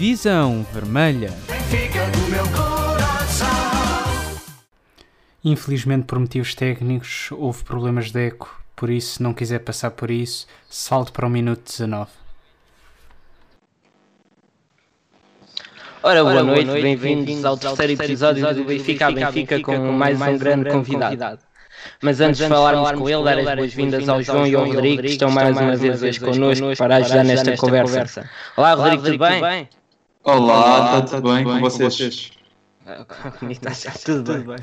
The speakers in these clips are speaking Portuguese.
Visão Vermelha. Infelizmente, por motivos técnicos, houve problemas de eco, por isso, se não quiser passar por isso, salte para o minuto 19. Ora, boa, boa noite, noite bem-vindos ao terceiro episódio do Benfica a Benfica com mais um grande convidado. Mas antes de falarmos com ele, dar as boas-vindas ao João e ao Rodrigo, que estão mais uma vez hoje connosco para ajudar nesta conversa. Olá, Rodrigo, tudo bem? Olá, está tudo bem com vocês? Comigo está tudo bem.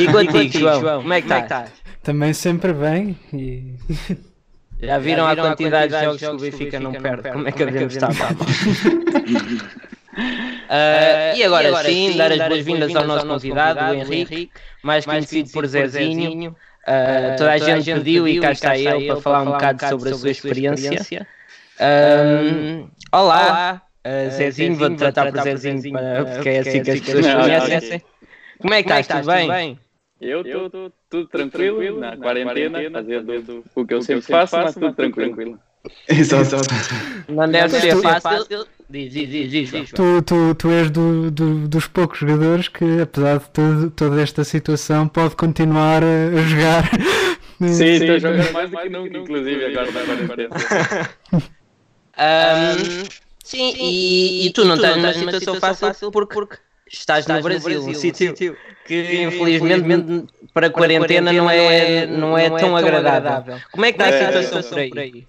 E contigo, João, como é que estás? Também sempre bem e... Já viram, a quantidade de jogos que o Benfica não perde? Como é que devemos estar? Uh, e, agora, e agora sim, sim, dar as boas-vindas ao nosso convidado, o Henrique, mais conhecido por Zezinho. Uh, toda a gente pediu e cá está ele para falar um bocado sobre a sua experiência. Um, olá, uh, Zezinho, vou-te tratar por Zezinho, para, porque é assim que as pessoas conhecem. Como é que estás? Tudo bem? Eu estou tudo tranquilo, na quarentena, fazendo o que eu sempre faço, mas tudo tranquilo. Exato. Não deve ser fácil. Diz, diz, diz, diz, tu, tu, tu és do, do, dos poucos jogadores que, apesar de todo, toda esta situação, pode continuar a, jogar. Sim, estou jogando mais do que nunca, inclusive, agora na quarentena. sim, e, e, tu não estás numa situação fácil porque, porque estás, no Brasil, um sítio que infelizmente para a quarentena não é, não é tão agradável. Como é que está a situação por aí?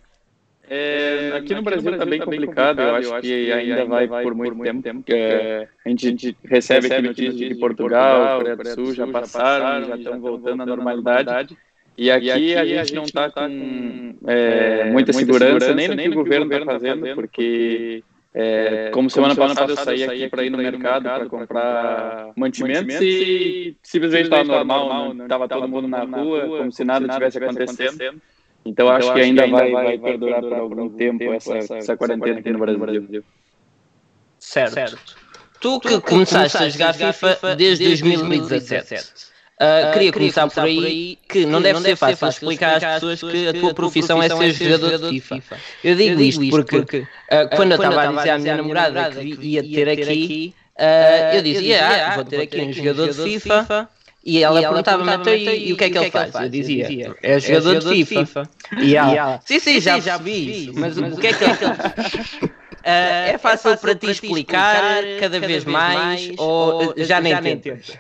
É, aqui, no Brasil está bem complicado, eu acho que ainda vai por muito tempo. É, a gente recebe aqui notícias de Portugal, Coreia do Sul já passaram, já estão voltando à normalidade. E aqui a gente não está com é, muita segurança, nem no que o governo está fazendo, porque é, como semana passada eu saí aqui para ir no mercado para comprar mantimentos e simplesmente estava normal, estava todo mundo na rua, como se nada tivesse acontecendo. Então, acho, que ainda, ainda vai, vai, perdurar por algum tempo, tempo essa, essa, essa quarentena aqui no Brasil. Certo. certo. Tu que, começaste a jogar FIFA desde 2017. Uh, uh, queria, começar, começar por aí que não, que deve, não ser fácil explicar às pessoas que a tua profissão é ser jogador de FIFA. FIFA. Eu digo isto porque, porque uh, quando eu estava a dizer à minha namorada que ia ter aqui, eu dizia, ah, vou ter aqui um jogador de FIFA e ela, e perguntava-me até então, e, e o que é que, ele faz? Eu dizia, é, é jogador, de FIFA. E ela, sim, sim, já, já vi isso, mas, o que é que ele faz? É, fácil é fácil para ti explicar, cada, vez mais, mais ou já, nem tentas?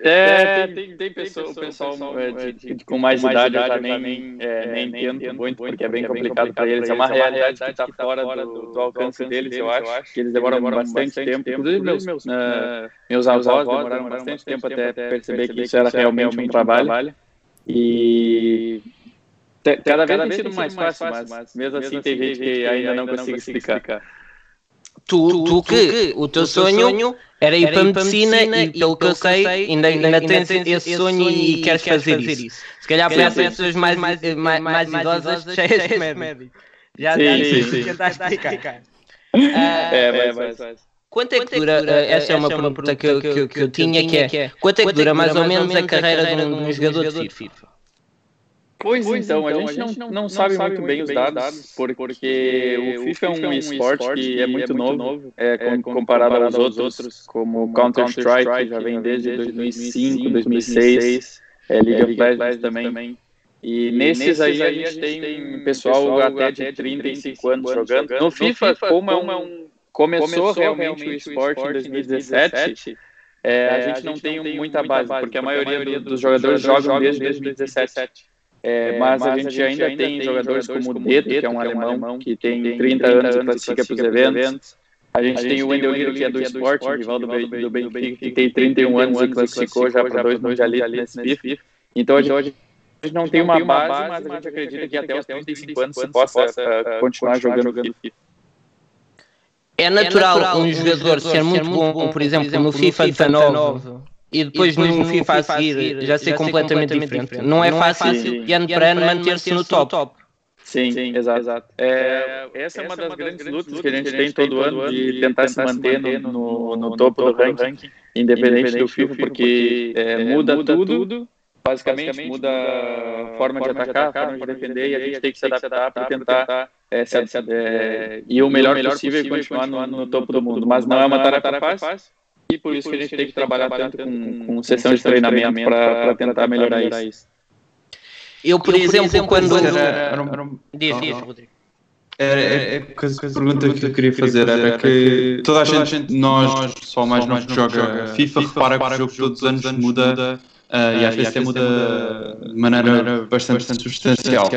É, tem, tem, tem pessoa, o pessoal é, de, de, com mais idade eu já nem, é, nem entendo muito, porque é bem complicado para eles. É uma realidade que está fora do, do alcance deles, eu acho, que eles demoram bastante tempo. Inclusive, meus, uh, meus avós demoraram bastante tempo até perceber que isso era realmente um trabalho. E cada vez tem sido mais fácil, mas mesmo assim tem gente que ainda não consegue explicar. Tu, tu, que o teu sonho era ir, para, a medicina, e, pelo que eu sei, ainda, ainda, tens esse sonho e, queres fazer, isso. Se calhar para as pessoas mais, mais, mais, mais idosas, cheias de médico. Já tentaste explicar. É, mas... Quanto é que dura, essa é uma pergunta que eu, que, eu tinha, que é, quanto é que dura mais ou menos a carreira de um, jogador de FIFA? Pois, pois então, então, a gente, a gente não, não, sabe, sabe muito bem os dados, dados porque, porque, o FIFA é um, é um esporte que é, é muito novo, é, é comparado aos outros, como Counter-Strike, que já vem desde 2005, 2006, é, League of Legends também. E, nesses aí a gente tem pessoal até de 35 anos jogando. No FIFA, como é um, começou realmente o esporte em 2017, é, a gente não tem muita base, porque a maioria dos jogadores jogam desde 2017. É, mas, mas, a gente, a gente ainda, tem jogadores, jogadores como o Deto, que é um, alemão, alemão que tem 30, 30 anos e classifica para os eventos. A gente, a gente tem o Wendel Lira, que é do esporte, rival do, do Benfica, que tem 31 anos e classificou já para dois mundialistas nesse FIFA. Então a gente, a gente não tem uma base, mas a gente acredita que até os 35 anos se possa continuar jogando FIFA. É natural um jogador ser muito bom, por exemplo, no FIFA 19 e depois, e depois no, no FIFA a seguir já ser completamente, completamente diferente. diferente. Não é não fácil, é e ano para ano manter-se no top. Sim, Sim, exato. exato. É, essa é uma das grandes lutas que a gente tem todo ano de tentar se manter no, no, no topo do ranking, independente do FIFA, porque é, muda tudo basicamente, muda a forma de atacar, a forma de defender, e a gente tem que se adaptar para tentar é, se, é, ir o melhor, possível e continuar no, no topo do mundo. Mas não é uma tarefa fácil, e por isso que a gente tem que trabalhar tanto com, com sessão de treinamento para tentar melhorar isso. Eu, por, exemplo, quando... Diz, diz, Rodrigo. Era, é, é, coisa, coisa, pergunta que eu queria fazer era que toda a gente, nós, só mais nós que joga FIFA, repara que o jogo todos os anos muda Uh, e às vezes até muda de maneira bastante, bastante substancial.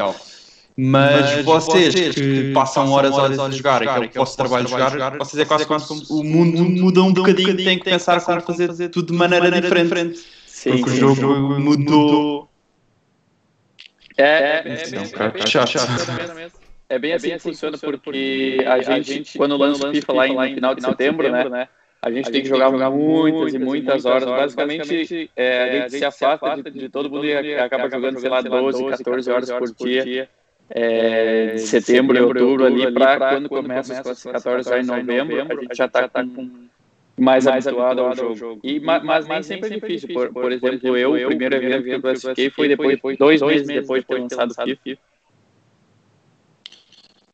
Mas, Mas vocês, vocês que passam horas horas a jogar, que é o vosso trabalho jogar, jogar, vocês é quase como o mundo muda um bocadinho, têm que pensar como fazer tudo de maneira diferente. Sim, porque sim, o jogo mudou. É, é, é, é, um chato. É bem assim que funciona, porque a gente, quando lança o FIFA lá em final de setembro, né? A gente a tem gente que jogar, jogar muitas e muitas horas. horas. Basicamente, é, é, a, gente se afasta de, de todo mundo e acaba, acaba jogando, sei lá, 12, 14 horas por dia. É, de setembro e outubro ali, para quando começa as classificatórias já em novembro, a gente já está tá com mais, mais habituado ao jogo. jogo. E, mas, mas, nem sempre é difícil. Por, por exemplo, eu, o primeiro evento que eu classifiquei foi depois, dois meses depois de ter lançado o FIFA.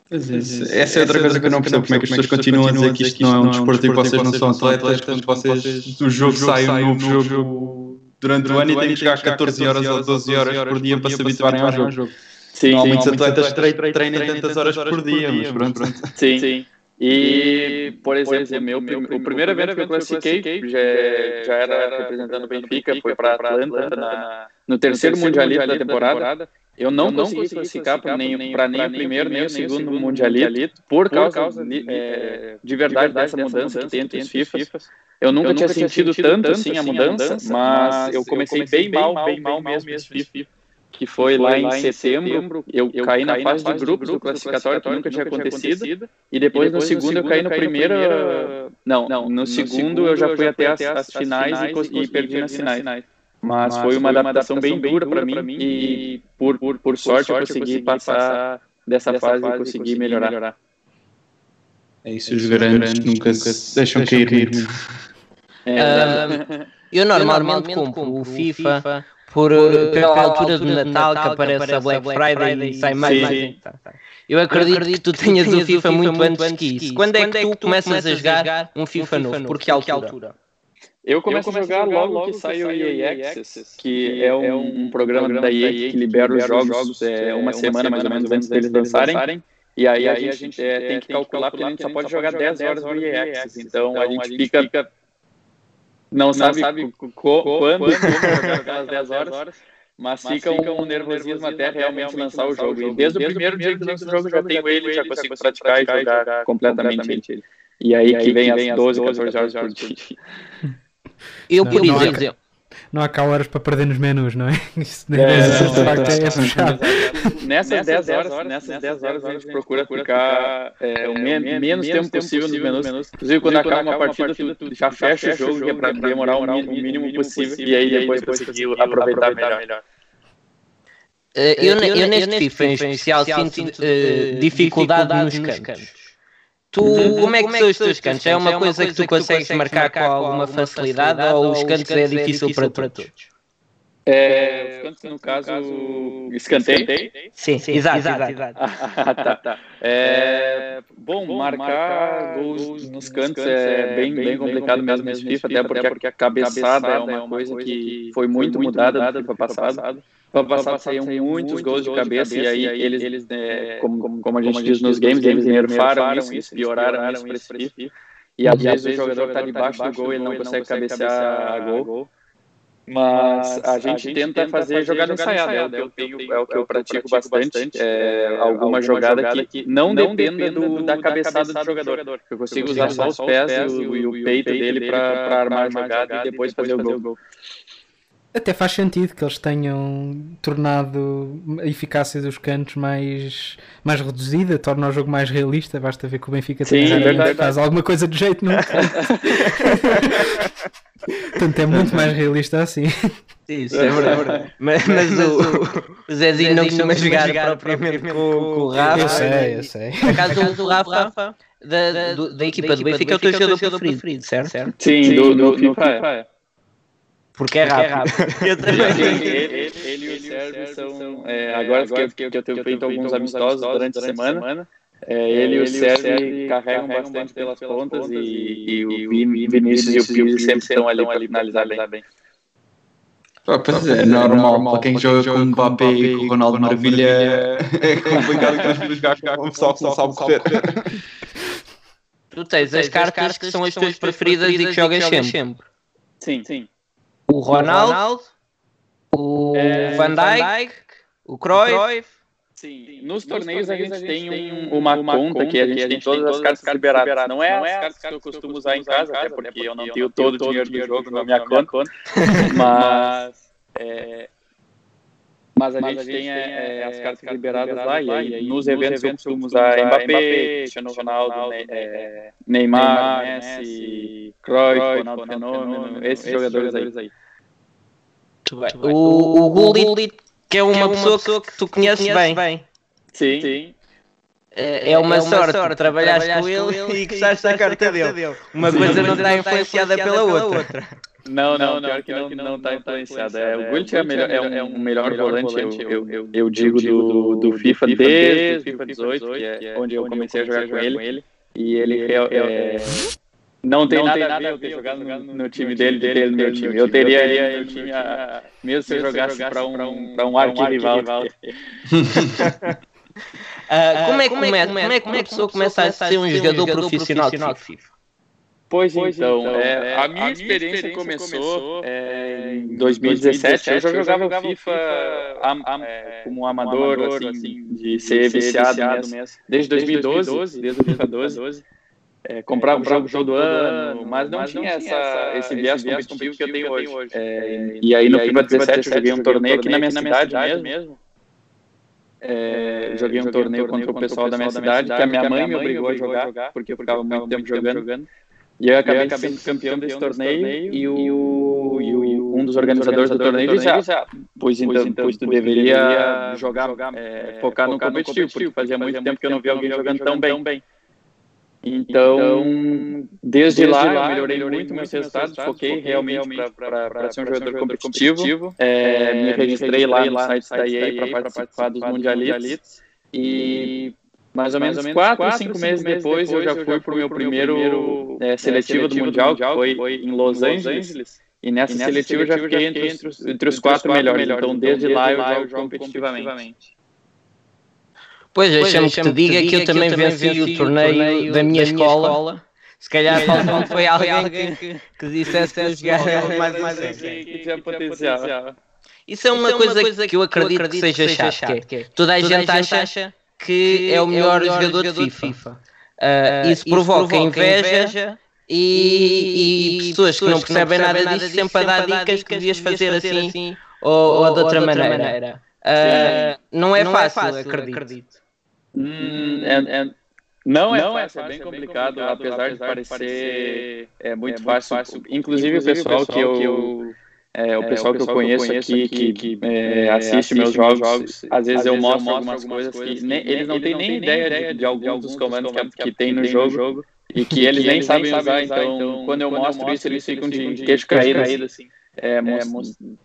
Essa é outra coisa que eu não percebo, como é que as pessoas continuam a dizer que isto não é um desporto e vocês não são atletas, quando vocês, o jogo sai um novo jogo durante o ano e têm que jogar 14 horas ou 12 horas por dia para se habituarem ao jogo. Sim, há muitos atletas que treinem tantas horas por dia, mas pronto. Sim, sim. E, por exemplo, meu, o primeiro evento que eu classifiquei já, já era representando o Benfica, foi para Atlanta na, no terceiro Mundialito da temporada. Eu não, eu não consegui classificar para nem, nem, nem o primeiro nem o segundo mundialito por causa, por causa de, é, de, verdade dessa mudança que tem entre os FIFAs. Eu nunca, eu tinha, tinha sentido, tanto assim a mudança, mudança mas eu comecei, eu comecei bem, mal, bem mal mesmo esse FIFA. Que foi, que foi lá, em setembro, setembro eu, eu caí na fase de grupos do classificatório, que nunca tinha acontecido, e depois, no segundo eu caí no primeiro... Não, no segundo eu já fui até as finais e perdi nas finais. Mas, Mas foi uma adaptação, bem dura para mim, mim e por, por, por sorte, eu consegui, consegui passar dessa, fase e consegui melhorar. melhorar. É isso, os grandes, nunca se deixam, cair. É, eu normalmente compro o FIFA por, por pela altura do Natal que aparece a Black Friday e sai mais. mais tá, tá. Eu acredito, eu acredito que tu tenhas o FIFA muito antes que isso. Quando é que tu começas a jogar um FIFA novo? Por que altura? Eu começo, eu começo a jogar, logo, logo que sai o EA Access, que é um, é um programa, programa da EA que libera os jogos, jogos é, uma, semana mais ou menos antes deles lançarem. E aí, e aí a gente, é, tem que calcular, porque a gente só pode jogar 10 horas do EA Access. Então, então a gente fica... Não sabe quando jogar aquelas 10 horas. Mas, mas fica um, um nervosismo até realmente lançar o jogo. E desde o primeiro dia que lança o jogo, já tenho ele, já consigo praticar e jogar completamente ele. E aí que vem as 12, 14 horas por dia. Eu, por exemplo. Não há, cá horas para perder nos menus, não é? Isso é, de facto é, puxado. Nessas 10 horas, nessas 10 horas a gente procura ficar é, é, o men menos tempo possível nos menus. Inclusive, quando acaba uma partida, tu já fecha o jogo, que é para demorar o mínimo possível, e aí depois conseguir aproveitar melhor. Uh, eu, eu, eu, neste FIFA em especial sinto uh, dificuldade nos cantos. Tu, uhum. como é que são os teus cantos? É uma coisa que tu consegues marcar com alguma facilidade ou os cantos é difícil para todos? É, os cantos, no caso, escanteio? Sim, sim, exato, exato. exato. ah, tá, tá. É, bom, marcar gols nos cantos é bem, bem complicado mesmo nesse FIFA, até porque a cabeçada é uma coisa que foi muito mudada do FIFA passado. No ano passado saíam muitos gols de cabeça, e aí, eles, eles né, como, como a gente diz nos games, eles nerfaram isso, eles pioraram isso para esse FIFA. E às vezes o jogador está debaixo do gol e ele não consegue cabecear a gol. Mas a gente tenta fazer jogada ensaiada, é o que eu, tenho, é o que eu pratico bastante, é alguma jogada que não dependa do, da cabeçada do jogador. Eu consigo usar só os pés e o, e o peito dele para armar a jogada e depois fazer o gol. Até faz sentido que eles tenham tornado a eficácia dos cantos mais, mais reduzida, torna o jogo mais realista. Basta ver que o Benfica Sim, tem verdade, faz alguma coisa de jeito no Portanto, é muito mais realista assim. Isso, é verdade. Mas, mas o, o Zezinho não costuma jogar, jogar propriamente com, com o Rafa. Eu sei, eu sei. Por acaso o Rafa, da, da, da, da equipa do Benfica, é o teu jogador preferido, certo? Sim, do, do FIFA é. Porque é rápido. Eu também. ele, ele, e o Sérgio são. É, agora, agora que, eu, que eu tenho feito alguns amistosos durante a semana. É, ele e o Sérgio carregam bastante pelas pontas e, e, o Vinícius e o Pio sempre estão ali para finalizar bem. Ah, pois é, é normal, para quem joga com o Mbappé e com o Ronaldo Maravilha é complicado que jogar com um pessoal que não sabe correr. Tu tens as cartas que são as tuas preferidas e que jogas sempre. Sim, sim. O Ronaldo, o Van Dijk, o Cruyff. Sim, nos torneios a gente tem um, uma, uma conta que a gente tem todas as cartas liberadas. Não é as cartas que eu costumo usar em casa, até porque eu não tenho todo o dinheiro do jogo na minha conta. Mas, é, mas a gente tem é, as cartas liberadas lá e aí nos eventos eu costumo usar Mbappé, Cristiano Ronaldo, Neymar, Messi, Cruyff, Ronaldo Fenômeno, esses jogadores aí. O, o Gullit que é uma, que é uma pessoa, pessoa, que tu conheces, conheces bem. bem. Sim. Sim. É, é, uma, é uma sorte, sorte trabalhar com ele, ele e que sabes a carta dele. dele. Uma Sim, coisa não está influenciada, influenciada pela, pela outra. outra. Não, não, não, pior que não, não está influenciada. É, o Gullit é, melhor, é, um, é um melhor, volante, volante eu, eu, eu, digo, do, do FIFA desde o FIFA 18, que é onde eu comecei a jogar com ele. E ele é, não tem, não nada, tem nada a ver eu jogar no, no, time dele, dele no meu time. Eu teria ele no time, a, mesmo se eu jogasse para um, pra um arquirrival. Uh, como, é, como, é, como, é, como é que uma pessoa começa a ser um jogador profissional de FIFA? Pois, pois então, então é, a, minha a minha experiência, experiência começou, é, em 2017. 2017. Eu já jogava, eu jogava FIFA, FIFA é, como um amador, assim, assim, de ser viciado, viciado mesmo. Desde 2012, desde o FIFA 12 é, comprava o jogo todo ano, mas não, mas tinha, não tinha essa, esse viés competitivo que eu tenho hoje. hoje. É, e aí no FIFA 17 eu joguei um torneio aqui na minha cidade, cidade mesmo. É, joguei um torneio contra o pessoal da minha cidade, que a minha mãe me obrigou a jogar, porque eu ficava muito tempo jogando. E eu acabei, sendo campeão desse torneio, e, o, e o, um dos organizadores do torneio disse, ah, pois então, pois tu deveria jogar, é, focar no competitivo, porque fazia muito tempo que eu não via alguém jogando tão bem. Então, então, desde, desde lá, lá, eu melhorei, melhorei muito meus resultados, foquei, foquei realmente para ser um jogador competitivo. competitivo. É, me registrei lá no site da EA para participar dos Mundialites. E mais ou menos 4 ou 5 meses depois, eu já fui para o meu primeiro é, seletivo do Mundial, que foi em Los Angeles. E nessa, e nessa seletiva eu já fiquei entre os, entre os quatro melhores. Então, então, desde lá eu jogo competitivamente. Pois, deixa-me que te diga que eu também venci o torneio da minha escola. Se calhar faltou foi alguém que, que dissesse que eu jogava mais mais que tinha potencial. Isso é uma, Isso coisa, é uma coisa que eu acredito, que seja chato. chato que é. Toda a gente acha que é o melhor, é o melhor jogador, jogador, de FIFA. FIFA. Uh, isso, provoca, provoca inveja e, e, pessoas que não percebem nada disso sempre a dar dicas que devias fazer assim, assim ou, ou de outra maneira. Uh, não é fácil, acredito. Hum, é, é, não, é, não é fácil, é bem complicado, apesar, apesar de parecer é, muito, é, fácil. fácil. Inclusive, Inclusive o pessoal, que eu, que eu é, o é, pessoal, que eu conheço aqui, que, que é, assiste meus jogos, jogos, às vezes eu mostro algumas coisas que nem, eles não têm nem ideia de, de alguns dos comandos que, que, que tem no jogo e que eles nem sabem usar. Então, então, quando eu mostro isso, eles ficam de queixo caído, assim. É,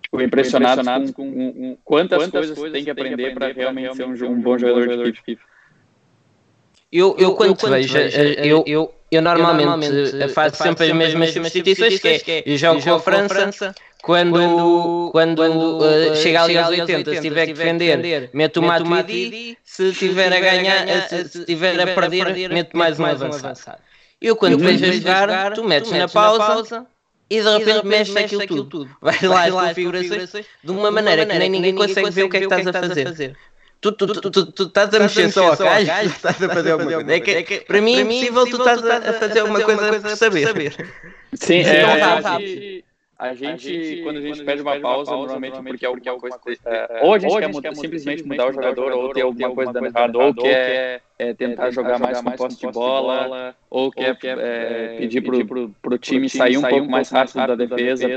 tipo, impressionados com, com, com quantas, quantas coisas tem que aprender para realmente ser um, um bom jogador de FIFA. Eu, eu, eu quando vejo, vejo eu, eu, eu, normalmente, normalmente faço sempre as mesmas substituições, que é, eu jogo com a França, quando, quando, quando uh, chega ali aos 80, se tiver que defender, meto o Matuidi, se tiver a ganhar, se estiver a perder, meto mais um avançado. Eu quando te vejo a jogar, tu metes na pausa e de repente mexes aquilo tudo. Vais lá as configurações de uma maneira que nem ninguém consegue ver o que é que estás a fazer. Tu, tu, tu, tu, tu estás a mexer só ao cais, estás a fazer alguma coisa. É que, é que, para mim é impossível tu estás a fazer alguma coisa por saber. Sim, é, a, gente, a gente, quando a gente pede uma pausa, normalmente porque é alguma coisa. Ou a gente quer simplesmente mudar o jogador, ou ter alguma coisa dando errado, ou quer tentar jogar mais com posse de bola, ou quer pedir para o time sair um pouco mais rápido da defesa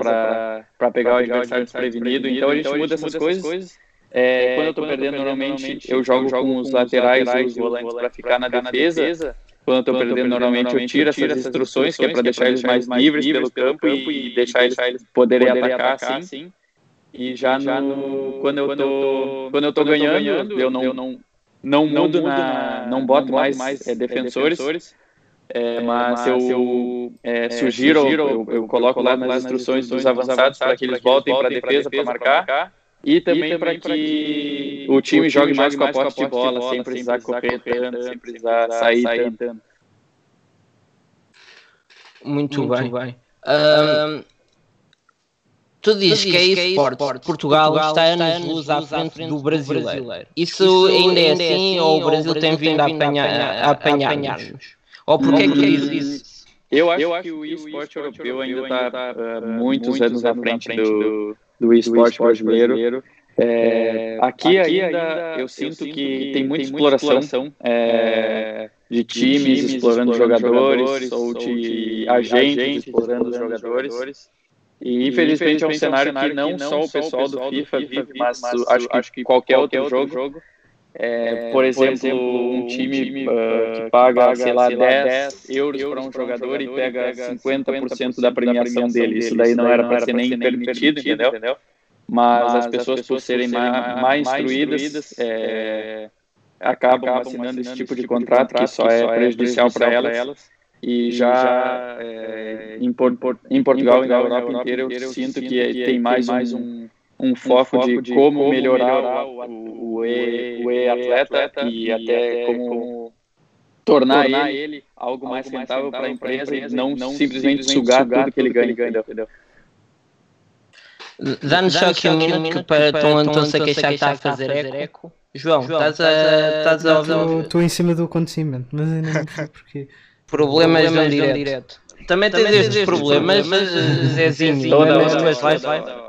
para pegar o adversário desprevenido. Então a gente muda essas coisas é, quando eu tô perdendo, normalmente eu jogo com os laterais e os volantes para ficar na defesa. Quando eu estou perdendo, normalmente, eu tiro essas instruções, que é para deixar eles mais livres pelo campo e deixar eles poderem atacar assim. E já, já no, quando eu tô, quando eu tô ganhando, eu não, não, não mudo, na, não boto mais, mais é, defensores. É, mas, mas eu, é, sugiro, eu, eu, coloco lá nas instruções dos avançados para que eles voltem para a defesa para marcar. E também, para que o time jogue mais com a posse de bola, sem precisar correr tanto, sem precisar sair tanto. Muito, Muito bem. bem. Um, tu dizes que é esporte. Portugal, Portugal está anos-luz à frente do brasileiro. Isso, Isso ainda é, é assim, assim ou o Brasil tem vindo a apanhar-nos? Apanhar ou porquê é que dizes isso? Eu acho, eu acho que o esporte europeu ainda está tá, uh, muitos, muitos anos à frente do, do esporte brasileiro. É, aqui, aqui ainda, ainda eu sinto que, que tem muita exploração é, de times, times explorando, jogadores, ou de agentes explorando, os jogadores. E infelizmente, é um cenário, que não, só o pessoal do FIFA vive, mas, acho, acho que qualquer, qualquer outro jogo, jogo é, por, exemplo, por, exemplo, um time, time uh, que paga, sei lá, 10 euros para um jogador e pega 50% da premiação dele. Isso daí não era para ser nem permitido, entendeu? Mas, as pessoas, por serem mais, mais instruídas, é, acabam assinando esse tipo de contrato que só é prejudicial para elas. E já é, em, em Portugal e na Europa inteira eu sinto que tem mais um um foco, um foco de, de, como, como melhorar, melhorar, o, o, e, o e-atleta e, e, até como, como tornar, tornar ele, ele algo mais rentável para a empresa, empresa e não, não simplesmente, sugar, sugar tudo que ele ganha, ganha entendeu? Dá-nos só aqui um minuto para Tom Antônio se queixar que está a fazer eco. João, estás a, estás a ouvir? Estou em cima do acontecimento, mas ainda não sei porquê. Problemas no direto. Também tens estes problemas, Zezinho. Mas vai, vai.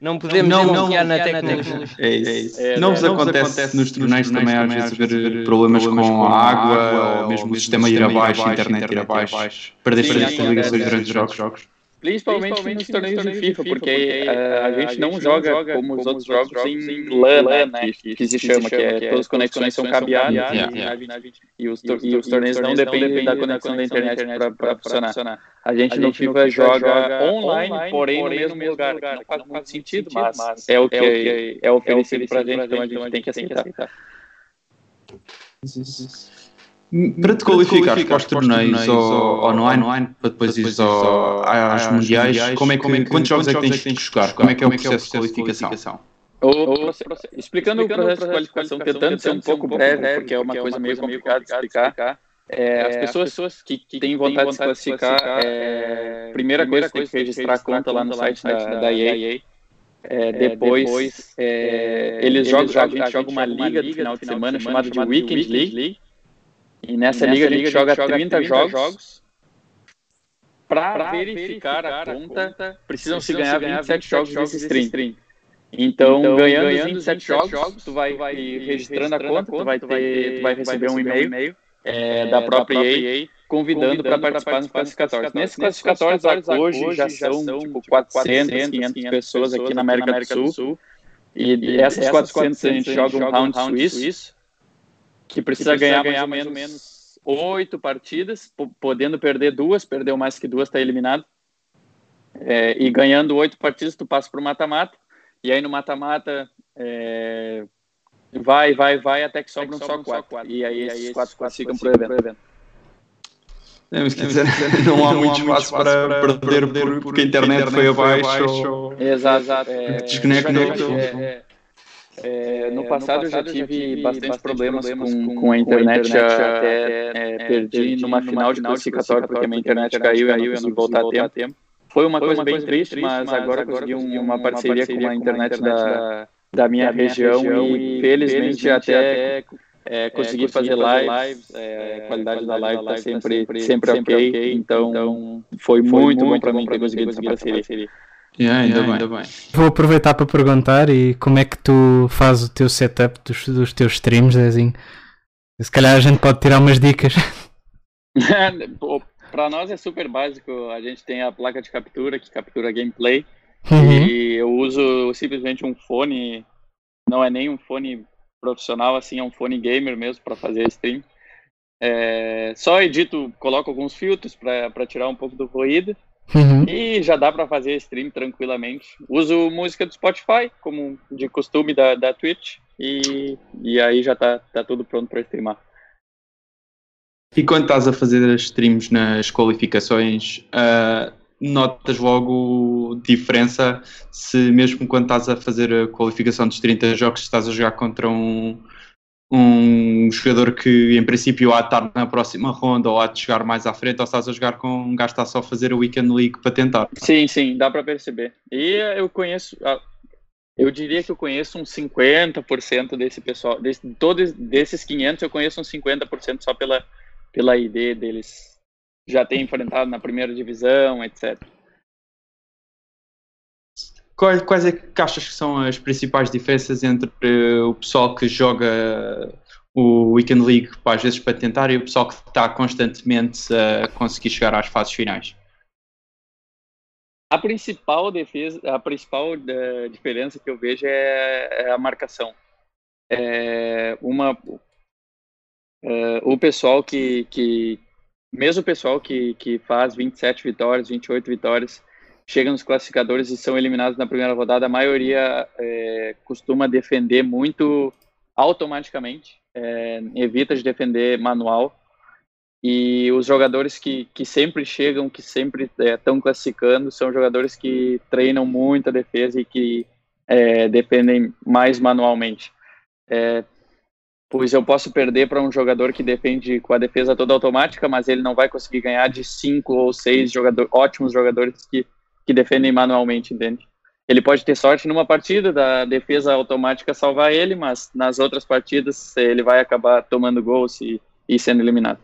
Não podemos não, não confiar na tecnologia. É isso. É isso. É, não vos acontece, nos torneios também às vezes ver problemas com a água, ou mesmo o sistema ir abaixo, a internet ir abaixo, perder as ligações durante os jogos? Principalmente, Principalmente nos torneios de FIFA, porque, porque uh, a, gente não joga, joga como os outros jogos, jogos em LAN, né, né, que, que, se chama, que é, que é todas as conexões são cabeadas yeah, yeah. E, os, e os torneios não dependem da conexão da internet para funcionar. A gente no FIFA joga online, porém no mesmo lugar. Não faz muito sentido, mas é o que é oferecido para a gente, então a gente tem que aceitar. Para te qualificar para os torneios online, online, para depois ir às mundiais, como é que, é quantos jogos é que tens de jogar? Como é que é o processo de qualificação? explicando o processo de qualificação, tentando ser um pouco breve, porque é uma coisa meio complicada de explicar. É, as pessoas que, que têm vontade de se classificar, é, primeira coisa tem que registrar a conta lá no site da, da EA. É, depois, é, eles jogam, a gente joga uma liga no final de semana chamada de Weekend League e nessa, nessa liga, a gente, liga, joga, a gente joga 30, 30 jogos. jogos para verificar, verificar, a conta, precisam se ganhar 27 jogos desse stream. stream. Então, então, ganhando, ganhando 27 jogos, jogos, tu vai, vai registrando, a conta, tu vai, ter, tu vai receber um e-mail é, da própria EA convidando para participar nos classificatórios. Nesses classificatórios, hoje já são tipo 400, 500 pessoas aqui na América do Sul. E essas 400 a gente joga um round suíço que precisa, que precisa ganhar, ganhar, mais ou menos oito partidas, podendo perder duas, perdeu mais que duas, está eliminado. É, e ganhando oito partidas, tu passa para o mata-mata, e aí no mata-mata é, vai, vai, vai, até que sobram só, quatro. quatro. E aí, e aí esses quatro classificam para o evento. evento. É, mas quer dizer, não há muito espaço para, para perder, perder porque a internet foi abaixo. Ou... Exato, é, desconecta. É, é, é, no, passado, no, passado, eu já tive, tive bastante, bastante problemas, problemas com, com, a internet, com a internet até, até é, perdi, numa final de classificatório porque a minha internet caiu e eu não consegui voltar a tempo. tempo. Foi uma Foi coisa uma bem coisa triste, triste, mas agora, agora consegui uma, uma parceria, com a internet, da, da, minha, da minha região, região e felizmente até é, consegui fazer lives, é, a qualidade da live está sempre, sempre, sempre ok, então, então foi muito bom para mim ter conseguido essa parceria. Yeah, ainda, yeah, bem. ainda bem. Vou aproveitar para perguntar e como é que tu fazes o teu setup dos, dos teus streams, Zezinho? Se calhar a gente pode tirar umas dicas. para nós é super básico. A gente tem a placa de captura que captura gameplay uhum. e eu uso simplesmente um fone. Não é nem um fone profissional, assim, é um fone gamer mesmo para fazer stream. É, só edito, coloco alguns filtros para tirar um pouco do ruído. Uhum. E já dá para fazer stream tranquilamente. Uso música do Spotify, como de costume da, da Twitch, e, e aí já tá, tá tudo pronto para streamar. E quando estás a fazer as streams nas qualificações, uh, notas logo diferença se mesmo quando estás a fazer a qualificação dos 30 jogos estás a jogar contra um, um jogador que em princípio há de estar na próxima ronda ou há de chegar mais à frente ou estás a jogar com um gajo está só a fazer o Weekend League para tentar. Sim, sim, dá para perceber. E eu conheço, ah, eu diria que eu conheço uns 50% desse pessoal, desse, todos desses 500 eu conheço uns 50% só pela, pela ID deles já tem enfrentado na primeira divisão, etc. Quais, quais é que achas que são as principais diferenças entre o pessoal que joga o Weekend League às vezes para tentar e o pessoal que está constantemente a conseguir chegar às fases finais? A principal defesa, a principal uh, diferença que eu vejo é, é a marcação. É uma, uh, o pessoal que, que, mesmo o pessoal que, que faz 27 vitórias, 28 vitórias, chega nos classificadores e são eliminados na primeira rodada, a maioria é, costuma defender muito automaticamente, é, evita de defender manual. E os jogadores que, que sempre chegam, que sempre estão é, classificando, são jogadores que treinam muito a defesa e que é, defendem mais manualmente. É, pois eu posso perder para um jogador que defende com a defesa toda automática, mas ele não vai conseguir ganhar de cinco ou seis jogador, ótimos jogadores que, que defendem manualmente, entende? Ele pode ter sorte numa partida da defesa automática salvar ele, mas nas outras partidas ele vai acabar tomando gols e, e sendo eliminado.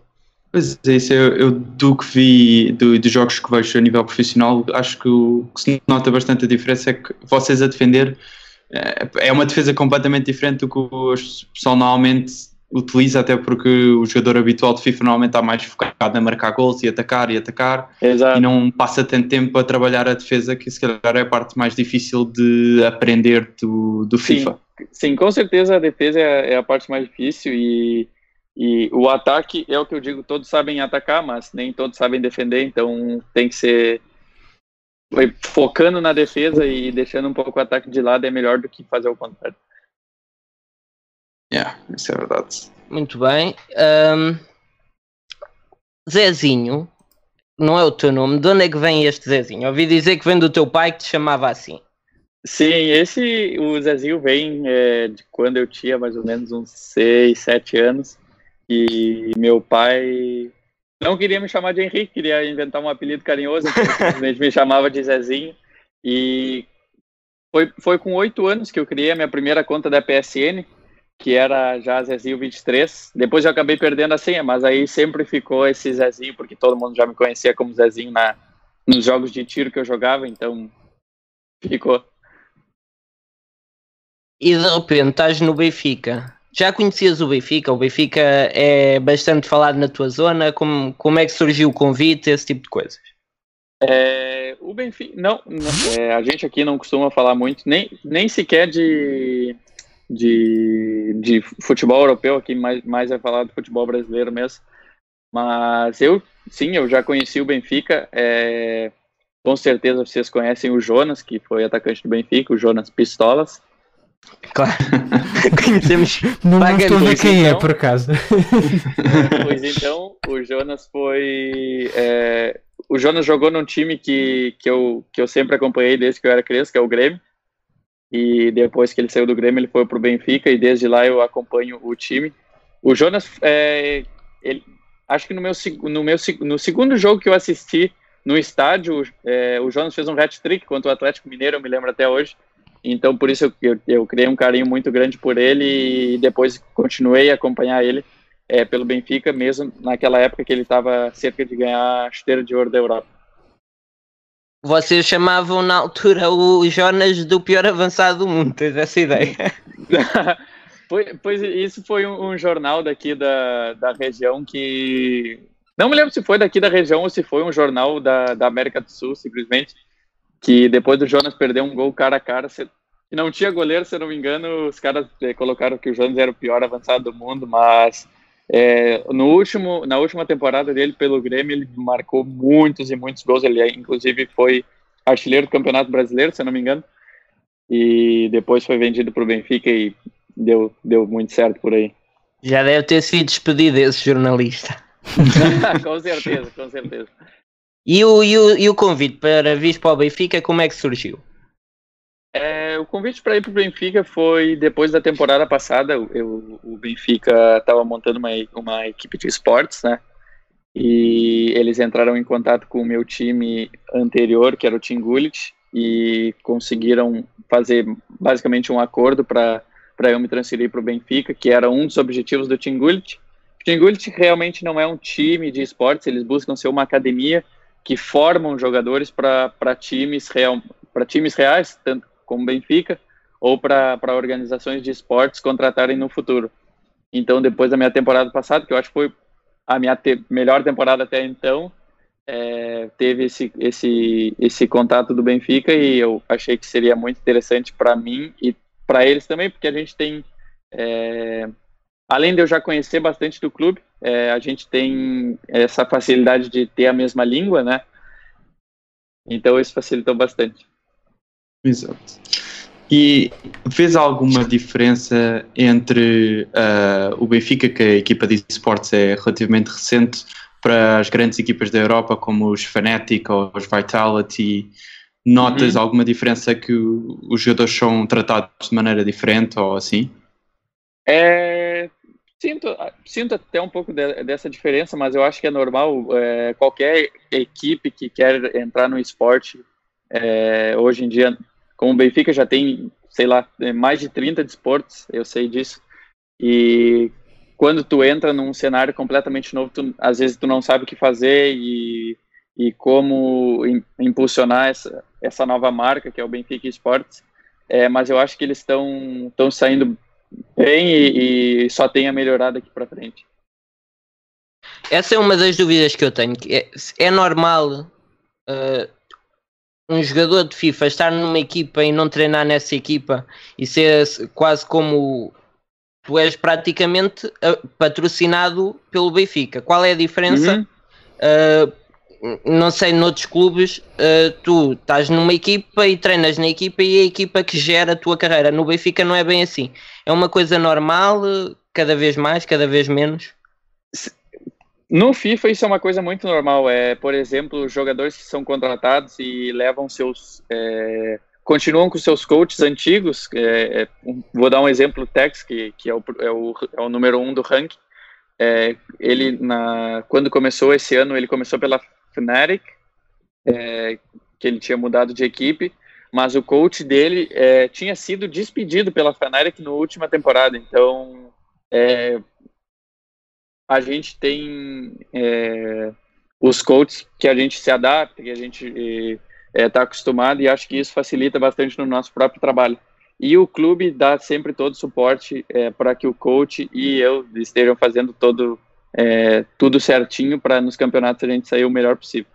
Pois é, isso eu, eu, do que vi do, dos jogos que vejo a nível profissional, acho que o que se nota bastante a diferença é que vocês a defender é, é uma defesa completamente diferente do que o pessoal normalmente utiliza, até porque o jogador habitual de FIFA normalmente está mais focado a marcar gols e atacar e atacar Exato. e não passa tanto tempo a trabalhar a defesa, que se calhar é a parte mais difícil de aprender do, do FIFA. Sim, sim, com certeza a defesa é, é a parte mais difícil e, e o ataque é o que eu digo, todos sabem atacar, mas nem todos sabem defender, então tem que ser focando na defesa e deixando um pouco o ataque de lado é melhor do que fazer o contrário. Yeah, isso é verdade. Muito bem. Um, Zezinho, não é o teu nome, de onde é que vem este Zezinho? Ouvi dizer que vem do teu pai que te chamava assim. Sim, esse, o Zezinho vem é, de quando eu tinha mais ou menos uns 6, 7 anos. E meu pai não queria me chamar de Henrique, queria inventar um apelido carinhoso, então simplesmente me chamava de Zezinho. E foi, foi com oito anos que eu criei a minha primeira conta da PSN, que era já Zezinho 23. Depois eu acabei perdendo a senha, mas aí sempre ficou esse Zezinho, porque todo mundo já me conhecia como Zezinho na, nos jogos de tiro que eu jogava, então ficou. E de repente estás no Benfica já conhecias o Benfica? O Benfica é bastante falado na tua zona. Como, como é que surgiu o convite, esse tipo de coisas? É, o Benfica, não, não é, a gente aqui não costuma falar muito, nem, nem sequer de, de, de futebol europeu, aqui mais, mais é falar do futebol brasileiro mesmo. Mas eu, sim, eu já conheci o Benfica. É, com certeza vocês conhecem o Jonas, que foi atacante do Benfica, o Jonas Pistolas. Claro. Conhecemos não, não estou a quem é, então. é, por acaso. pois então, o Jonas foi. É, o Jonas jogou num time que, que, eu, que eu sempre acompanhei desde que eu era criança, que é o Grêmio. E depois que ele saiu do Grêmio, ele foi para o Benfica e desde lá eu acompanho o time. O Jonas, é, ele, acho que no meu, no meu no segundo jogo que eu assisti no estádio, é, o Jonas fez um hat-trick contra o Atlético Mineiro, eu me lembro até hoje. Então, por isso eu, eu criei um carinho muito grande por ele e depois continuei a acompanhar ele é, pelo Benfica, mesmo naquela época que ele estava cerca de ganhar a chuteira de ouro da Europa. Vocês chamavam na altura o Jonas do pior avançado do mundo, tens essa ideia? pois, isso foi um, um, jornal daqui da, da região que. Não me lembro se foi daqui da região ou se foi um jornal da, da América do Sul, simplesmente que depois do Jonas perder um gol cara a cara, se, não tinha goleiro, se não me engano, os caras eh, colocaram que o Jonas era o pior avançado do mundo, mas É, no último, na última temporada dele pelo Grêmio, ele marcou muitos e muitos gols. Ele, inclusive, foi artilheiro do Campeonato Brasileiro, se eu não me engano. E depois foi vendido para o Benfica e deu, deu muito certo por aí. Já deve ter sido despedido esse jornalista. com certeza, com certeza. E o, e, o, e o convite para vir para o Benfica, como é que surgiu? O convite para ir para o Benfica foi depois da temporada passada. Eu, o Benfica estava montando uma, uma equipe de esportes, né? E eles entraram em contato com o meu time anterior, que era o Team Gullit, e conseguiram fazer basicamente um acordo para eu me transferir para o Benfica, que era um dos objetivos do Team Gullit. O Team Gullit realmente não é um time de esportes, eles buscam ser uma academia que formam jogadores para times, real, times reais, tanto como Benfica, ou para organizações de esportes contratarem no futuro. Então, depois da minha temporada passada, que eu acho que foi a minha te melhor temporada até então, é, teve esse, esse, esse contato do Benfica e eu achei que seria muito interessante para mim e para eles também, porque a gente tem, é, além de eu já conhecer bastante do clube, é, a gente tem essa facilidade de ter a mesma língua, né? Então isso facilitou bastante. Exato. E fez alguma diferença entre uh, o Benfica, que a equipa de esportes é relativamente recente, para as grandes equipas da Europa, como os Fnatic ou os Vitality? Notas uhum. alguma diferença que os jogadores são tratados de maneira diferente ou assim? É, sinto, sinto até um pouco de, dessa diferença, mas eu acho que é normal. É, qualquer equipe que quer entrar no esporte, é, hoje em dia, como o Benfica já tem, sei lá, mais de 30 desportos, eu sei disso. E quando tu entra num cenário completamente novo, tu, às vezes tu não sabe o que fazer e, e como impulsionar essa, essa nova marca que é o Benfica Esportes. É, mas eu acho que eles estão estão saindo bem e, e, só tem a melhorar daqui para frente. Essa é uma das dúvidas que eu tenho. É, é normal uh, um jogador de FIFA estar numa equipa e não treinar nessa equipa e ser quase como tu és praticamente uh, patrocinado pelo Benfica. Qual é a diferença? Uhum. Uh, não sei, noutros clubes, uh, tu estás numa equipa e treinas na equipa e é a equipa que gera a tua carreira. No Benfica não é bem assim. É uma coisa normal, cada vez mais, cada vez menos. No FIFA isso é uma coisa muito normal. É, por exemplo, jogadores que são contratados e levam seus. É, continuam com seus coaches antigos. É, é vou dar um exemplo, Tex, que, que é, o, é, o, é o número um do ranking. É, ele, na, quando começou esse ano, ele começou pela Fnatic, é, que ele tinha mudado de equipe, mas o coach dele tinha sido despedido pela Fnatic na última temporada. Então, é, a gente tem é, os coaches que a gente se adapta, que a gente está é, tá acostumado e acho que isso facilita bastante no nosso próprio trabalho. E o clube dá sempre todo o suporte é, para que o coach e eu estejam fazendo todo é, tudo certinho para nos campeonatos a gente sair o melhor possível.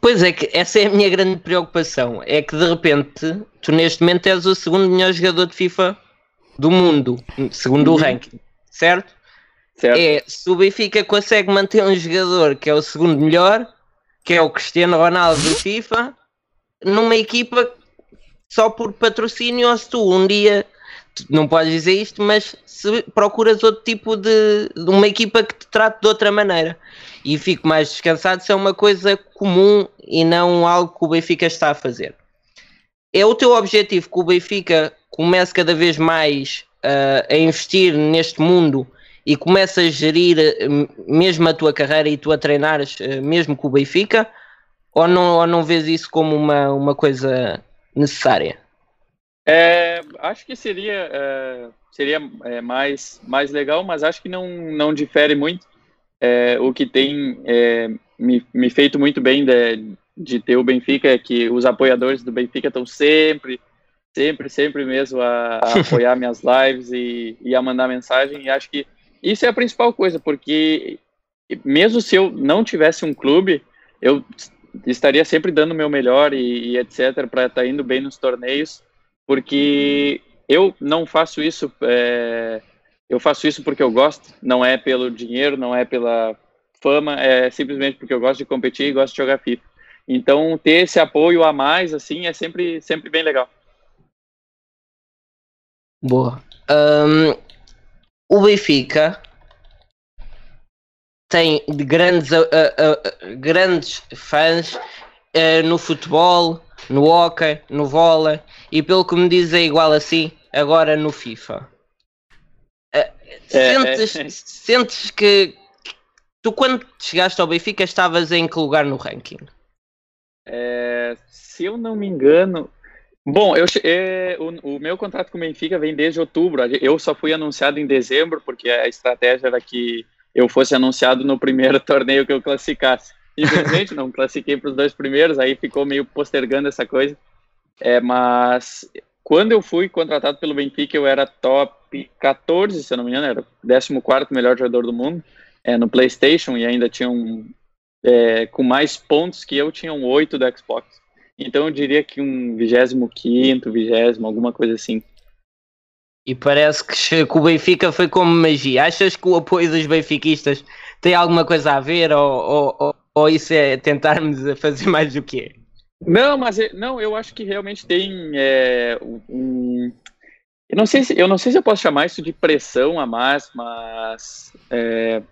Pois é, que essa é a minha grande preocupação. É que de repente tu neste momento és o segundo melhor jogador de FIFA do mundo, segundo uhum. o ranking, certo? Certo. É, se o Benfica consegue manter um jogador que é o segundo melhor, que é o Cristiano Ronaldo do FIFA, numa equipa só por patrocínio, ou se tu um dia não podes dizer isto, mas se procuras outro tipo de, de, uma equipa que te trate de outra maneira e fico mais descansado se é uma coisa comum e não algo que o Benfica está a fazer. É o teu objetivo que o Benfica comece cada vez mais uh, a investir neste mundo e começas a gerir eh, mesmo a tua carreira e tu a treinares eh, mesmo com o Benfica ou não, ou não vês isso como uma, uma coisa necessária? É, acho que seria, é, seria é, mais, mais legal, mas acho que não, não difere muito. É, o que tem é, me, me feito muito bem de, de ter o Benfica é que os apoiadores do Benfica estão sempre, sempre, sempre mesmo a, a apoiar minhas lives e, e a mandar mensagem. E acho que isso é a principal coisa, porque mesmo se eu não tivesse um clube, eu estaria sempre dando o meu melhor e, e etc. para estar tá indo bem nos torneios, porque eu não faço isso é, eu faço isso porque eu gosto, não é pelo dinheiro, não é pela fama, é simplesmente porque eu gosto de competir e gosto de jogar FIFA. Então, ter esse apoio a mais, assim, é sempre, sempre bem legal. Boa. Um, o Benfica tem grandes, uh, uh, grandes fãs uh, no futebol, no hockey, no vôlei e pelo que me diz é igual assim agora no FIFA. É, sentes, é. sentes que tu quando chegaste ao Benfica estavas em que lugar no ranking? É, se eu não me engano. Bom, eu, é, o, o, meu contrato com o Benfica vem desde outubro. Eu só fui anunciado em dezembro, porque a estratégia era que eu fosse anunciado no primeiro torneio que eu classificasse. Infelizmente, não classifiquei para os dois primeiros, aí ficou meio postergando essa coisa. É, mas quando eu fui contratado pelo Benfica, eu era top 14, se eu não me engano, era o 14 melhor jogador do mundo é, no PlayStation e ainda tinha um, é, com mais pontos que eu, tinham oito do Xbox. Então eu diria que um 25, 20, alguma coisa assim. E parece que, que o Benfica foi como magia. Achas que o apoio dos benfiquistas tem alguma coisa a ver ou, ou, ou isso é tentarmos fazer mais do que Não, mas não, eu acho que realmente tem é, um, eu não sei se eu não sei se eu posso chamar isso de pressão a mais, mas é,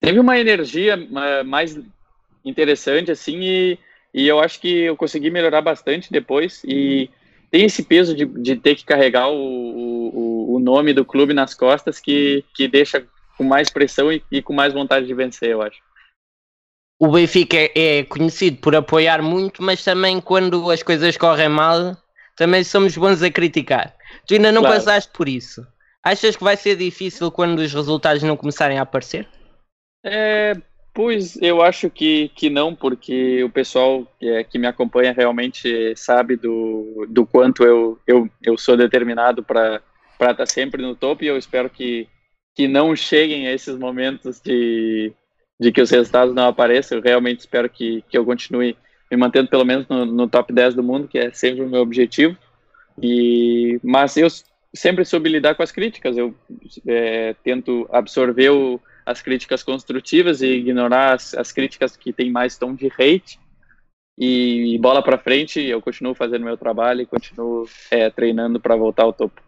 teve uma energia mais interessante, assim, e, e eu acho que eu consegui melhorar bastante depois, e tem esse peso de, de ter que carregar o, o, o nome do clube nas costas que, que deixa com mais pressão e, e com mais vontade de vencer, eu acho o Benfica é conhecido por apoiar muito, mas também quando as coisas correm mal, também somos bons a criticar. Tu ainda não claro. passaste por isso. Achas que vai ser difícil quando os resultados não começarem a aparecer? É, pois eu acho que, que não, porque o pessoal que, é, que me acompanha realmente sabe do, do quanto eu, eu, eu sou determinado para estar tá sempre no topo e eu espero que, que não cheguem a esses momentos de, de que os resultados não apareçam. Eu realmente espero que, que eu continue me mantendo pelo menos no, no top 10 do mundo, que é sempre o meu objetivo. E, mas eu sempre soube lidar com as críticas, eu é, tento absorver o, as críticas construtivas e ignorar as, as críticas que têm mais tom de hate. E, e bola para frente, eu continuo fazendo meu trabalho e continuo é, treinando para voltar ao topo.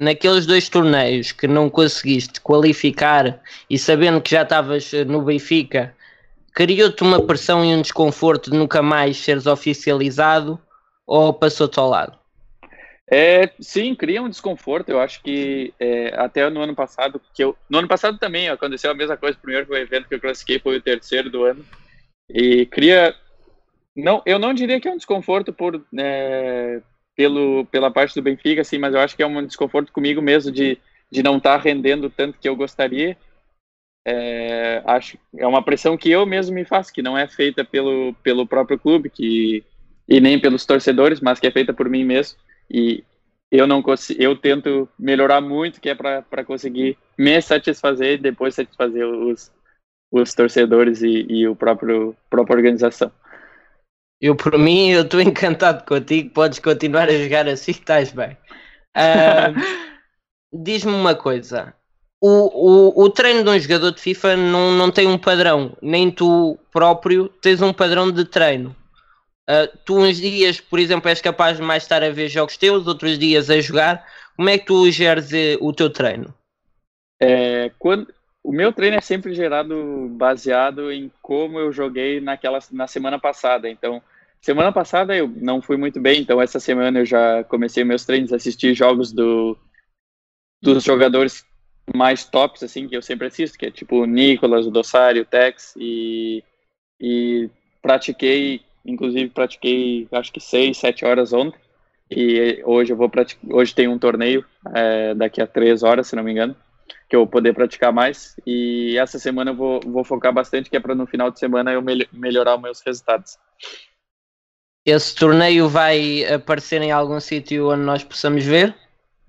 Naqueles dois torneios que não conseguiste qualificar e sabendo que já estavas no Benfica, criou-te uma pressão e um desconforto de nunca mais seres oficializado ou passou-te ao lado? É, sim, cria um desconforto. Eu acho que é, até no ano passado, que eu, no ano passado também aconteceu a mesma coisa. O primeiro evento que eu classifiquei foi o terceiro do ano e cria, não, eu não diria que é um desconforto por é, pelo pela parte do Benfica, assim, mas eu acho que é um desconforto comigo mesmo de de não estar tá rendendo tanto que eu gostaria. É, acho é uma pressão que eu mesmo me faço, que não é feita pelo pelo próprio clube, que e nem pelos torcedores, mas que é feita por mim mesmo e eu não consigo, eu tento melhorar muito, que é para conseguir me satisfazer e depois satisfazer os, os torcedores e, e o próprio própria organização. Eu, por mim, eu estou encantado contigo. Podes continuar a jogar assim, estás bem. Uh, Diz-me uma coisa: o, o, o treino de um jogador de FIFA não, não tem um padrão, nem tu próprio tens um padrão de treino. Uh, tu uns dias, por exemplo, és capaz de mais estar a ver jogos teus, outros dias a jogar. Como é que tu geres eh, o teu treino? É, quando, o meu treino é sempre gerado baseado em como eu joguei naquela, na semana passada. Então, semana passada eu não fui muito bem, então essa semana eu já comecei meus treinos, assisti jogos do, dos jogadores mais tops, assim, que eu sempre assisto, que é tipo o Nicolas, o Dossário, o Tex, e, e pratiquei Inclusive pratiquei acho que seis, sete horas ontem. E hoje eu vou praticar. Hoje tem um torneio é, daqui a três horas, se não me engano, que eu vou poder praticar mais. E essa semana eu vou, vou focar bastante, que é para no final de semana eu mel melhorar os meus resultados. Esse torneio vai aparecer em algum sítio onde nós possamos ver?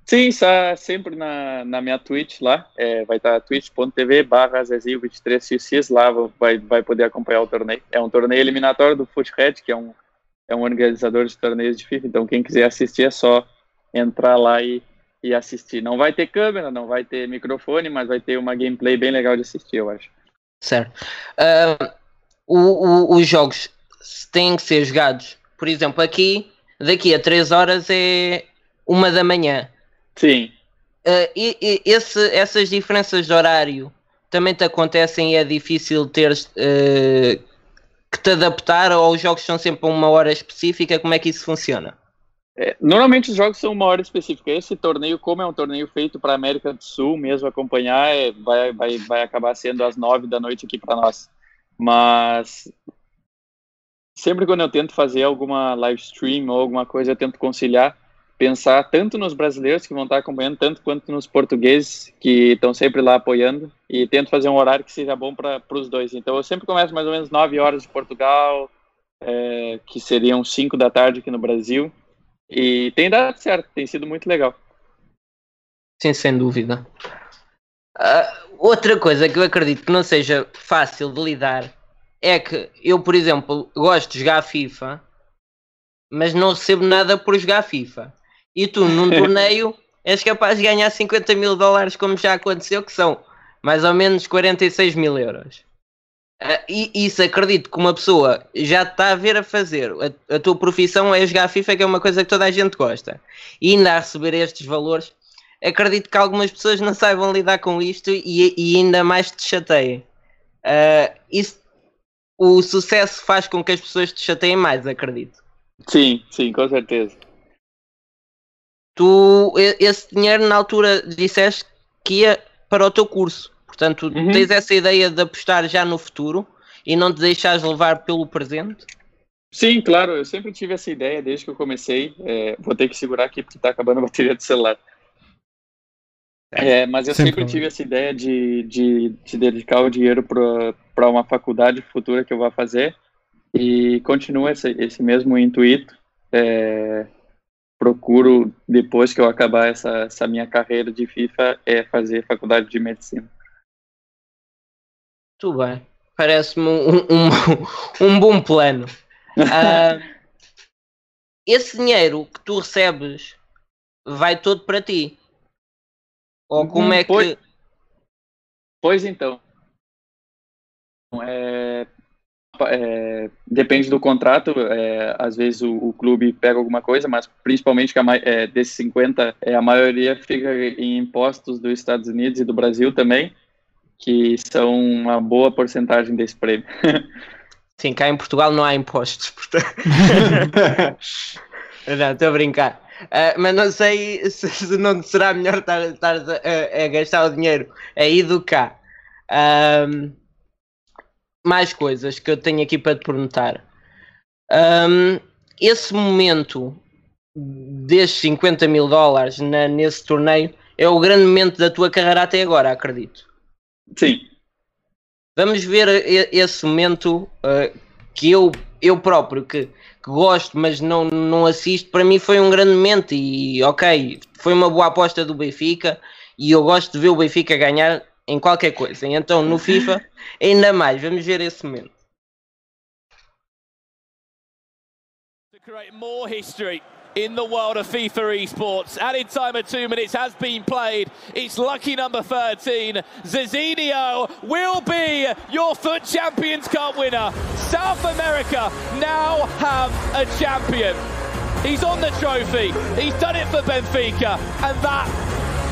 Sim, está sempre na, na minha Twitch lá. É, vai estar twitch.tv barra 23xx lá vai, vai poder acompanhar o torneio. É um torneio eliminatório do Foothead, que é um, é um organizador de torneios de FIFA. Então, quem quiser assistir é só entrar lá e, e assistir. Não vai ter câmera, não vai ter microfone, mas vai ter uma gameplay bem legal de assistir, eu acho. Certo. Uh, o, o, os jogos têm que ser jogados, por exemplo, aqui, daqui a 3 horas é uma da manhã. Sim. Uh, e, e esse, essas diferenças de horário também te acontecem e é difícil ter uh, que te adaptar ou os jogos são sempre a uma hora específica? Como é que isso funciona? É, normalmente os jogos são uma hora específica. Esse torneio, como é um torneio feito para a América do Sul, mesmo acompanhar, é, vai, vai, vai acabar sendo às nove da noite aqui para nós. Mas sempre quando eu tento fazer alguma live stream ou alguma coisa, eu tento conciliar pensar tanto nos brasileiros que vão estar acompanhando, tanto quanto nos portugueses que estão sempre lá apoiando e tento fazer um horário que seja bom para os dois. Então eu sempre começo mais ou menos 9 horas de Portugal, é, que seriam 5 da tarde aqui no Brasil, e tem dado certo, tem sido muito legal. Sim, sem dúvida. Uh, outra coisa que eu acredito que não seja fácil de lidar é que eu, por exemplo, gosto de jogar FIFA, mas não recebo nada por jogar FIFA e tu num torneio és capaz de ganhar 50 mil dólares, como já aconteceu, que são mais ou menos 46 mil euros. Uh, e isso acredito que uma pessoa já está a ver a fazer. A, a, tua profissão é jogar FIFA, que é uma coisa que toda a gente gosta. E ainda a receber estes valores, acredito que algumas pessoas não saibam lidar com isto e, e ainda mais te chateiem. Uh, isso, o sucesso faz com que as pessoas te chateiem mais, acredito. Sim, sim, com certeza tu esse dinheiro na altura disseste que ia para o teu curso. Portanto, uhum. tens essa ideia de apostar já no futuro e não te deixares levar pelo presente? Sim, claro, eu sempre tive essa ideia desde que eu comecei. É, vou ter que segurar aqui porque está acabando a bateria do celular. É, mas eu sempre, sempre tive essa ideia de, de, de dedicar o dinheiro para uma faculdade futura que eu vou fazer e continua esse, esse mesmo intuito. É, procuro, depois que eu acabar essa, essa minha carreira de FIFA, é fazer faculdade de medicina. Tudo bem. Parece-me um, um, um, bom plano. Uh, esse dinheiro que tu recebes vai todo para ti? Ou como é que. Pois então. É, é, depende do contrato, é, às vezes o, o, clube pega alguma coisa, mas principalmente que a, é, desses 50, é, a maioria fica em impostos dos Estados Unidos e do Brasil também, que são uma boa porcentagem desse prêmio. Sim, cá em Portugal não há impostos, portanto... não, estou a brincar. Uh, mas não sei se, se, não será melhor estar, estar a, a, gastar o dinheiro aí do cá. Um, mais coisas que eu tenho aqui para te perguntar. Um, esse momento destes 50 mil dólares na, nesse torneio é o grande momento da tua carreira até agora, acredito. Sim. Vamos ver esse momento uh, que eu, eu próprio que, que, gosto, mas não, não assisto. Para mim foi um grande momento e ok, foi uma boa aposta do Benfica e eu gosto de ver o Benfica ganhar em qualquer coisa. Então no FIFA, ainda mais. Vamos ver esse momento. To create more history in the world of FIFA esports. Added time of two minutes has been played. It's lucky number 13. Zizinho will be your FUT Champions Cup winner. South America now have a champion. He's on the trophy. He's done it for Benfica. And that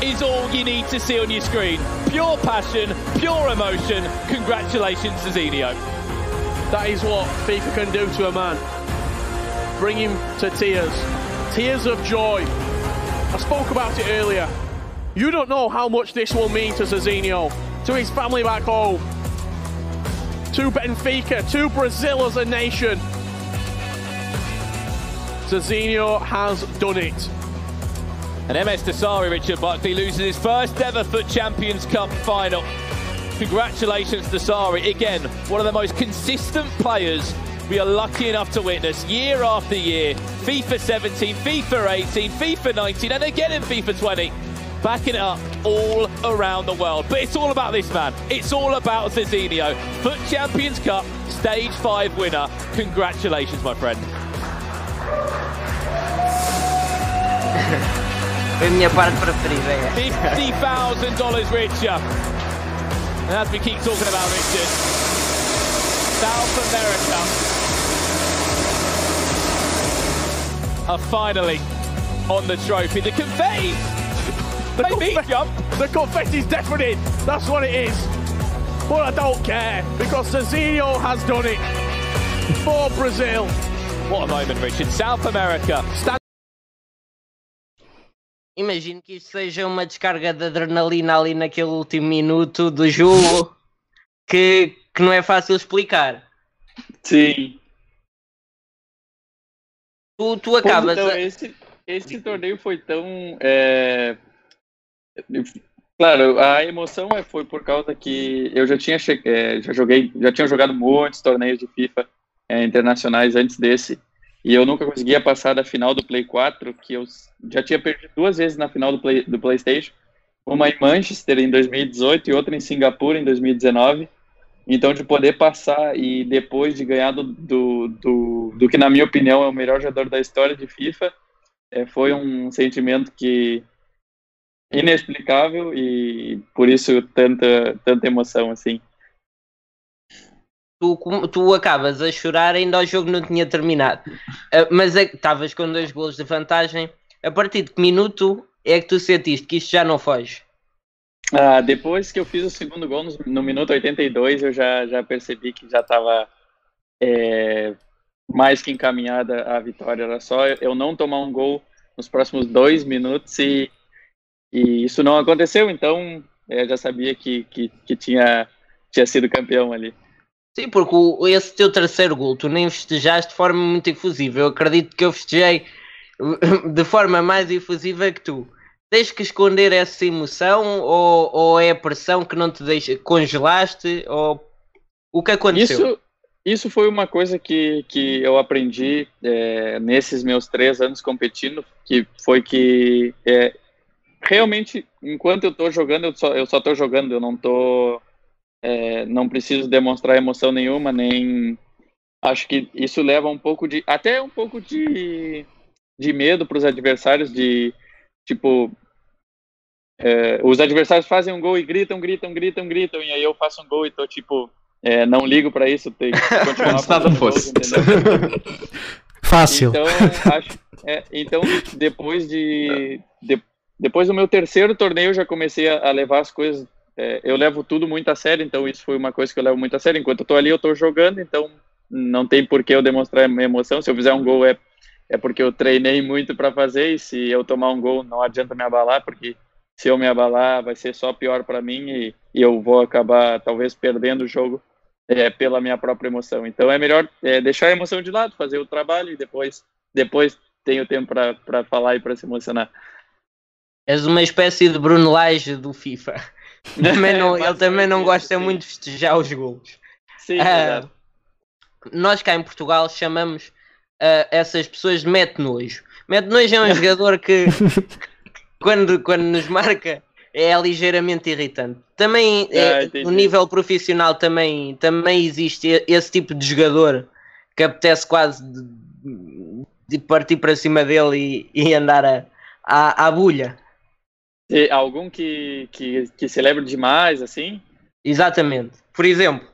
is all you need to see on your screen. Pure passion, pure emotion. Congratulations to Zenio. That is what FIFA can do to a man. Bring him to tears. Tears of joy. I spoke about it earlier. You don't know how much this will mean to Zazinho, to his family back home, to Benfica, to Brazil as a nation. Zazinho has done it. And MS Dasari, Richard Buckley, loses his first ever Foot Champions Cup final. Congratulations, Dasari. Again, one of the most consistent players we are lucky enough to witness year after year. FIFA 17, FIFA 18, FIFA 19, and again in FIFA 20. Backing it up all around the world. But it's all about this man. It's all about Zizinho. Foot Champions Cup, Stage 5 winner. Congratulations, my friend. Foi a minha parte preferida. É. $50,000 richer. And as we keep talking about Richard, South America are finally on the trophy. The confetti, The, maybe confetti, jump. the confetti's deafening. That's what it is. But I don't care because Cezinho has done it for Brazil. What a moment, Richard. South America. Stand Imagino que isto seja uma descarga de adrenalina ali naquele último minuto do jogo que, que não é fácil explicar. Sim. Tu, tu Pois acabas. então, a- esse, esse torneio foi tão. é, Claro, a emoção é- foi por causa que eu já tinha che- é, já joguei, já tinha jogado muitos torneios de FIFA é, internacionais antes desse, e eu nunca conseguia passar da final do Play 4, que eu já tinha perdido duas vezes na final do, Play, do PlayStation, uma em Manchester em 2018 e outra em Singapura em 2019. Então, de poder passar e depois de ganhar do, do, do, do que, na minha opinião, é o melhor jogador da história de FIFA, é, foi um sentimento que inexplicável e por isso tanta, tanta emoção, assim. Tu, tu acabas a chorar ainda o jogo não tinha terminado. Ah, mas é estavas com dois golos de vantagem. A partir de que minuto é que tu sentiste que isto já não foge? Ah, depois que eu fiz o segundo gol no, no minuto 82, eu já, já percebi que já estava mais que encaminhada a vitória. Era só eu não tomar um gol nos próximos dois minutos e, e isso não aconteceu, então eu já sabia que, que, que tinha, tinha sido campeão ali. Sim, porque o- esse teu terceiro gol tu nem festejaste de forma muito efusiva. Eu acredito que eu festejei de forma mais efusiva que tu. Tens que esconder essa emoção ou, ou é a pressão que não te deixa? Congelaste? Ou o que aconteceu? Isso, isso foi uma coisa que, que eu aprendi é, nesses meus três anos competindo, que foi que é, realmente, enquanto eu tô jogando, eu só, eu só tô jogando, eu não tô, é, não preciso demonstrar emoção nenhuma, nem acho que isso leva um pouco de, até um pouco de, de medo para os adversários, de tipo, é, os adversários fazem um gol e gritam, gritam, gritam, gritam, e aí eu faço um gol e tô tipo, é, não ligo para isso, tem que continuar se nada fazendo gols, fosse. entendeu? Fácil. Então, acho, é, então depois de, de- depois do meu terceiro torneio, eu já comecei a, a levar as coisas. É, eu levo tudo muito a sério, então isso foi uma coisa que eu levo muito a sério. Enquanto eu tô ali, eu tô jogando, então não tem por que eu demonstrar minha emoção. Se eu fizer um gol, é, é porque eu treinei muito para fazer, e se eu tomar um gol, não adianta me abalar, porque se eu me abalar, vai ser só pior para mim e, e eu vou acabar talvez perdendo o jogo é, pela minha própria emoção. Então é melhor é, deixar a emoção de lado, fazer o trabalho e depois, depois tenho tempo para falar e para se emocionar. És uma espécie de Bruno Lage do FIFA. Também não- ele também não gosta muito de festejar os golos. Sim, exato. nós cá em Portugal chamamos ah, essas pessoas de mete nojo. Mete nojo é um jogador que quando, quando nos marca é ligeiramente irritante. Também é, Ah, entendi. no nível profissional também, também existe esse tipo de jogador que apetece quase de, de partir para cima dele e, e andar a, à, à bulha. E algum que, que, que celebre demais, assim? Exatamente. Por exemplo,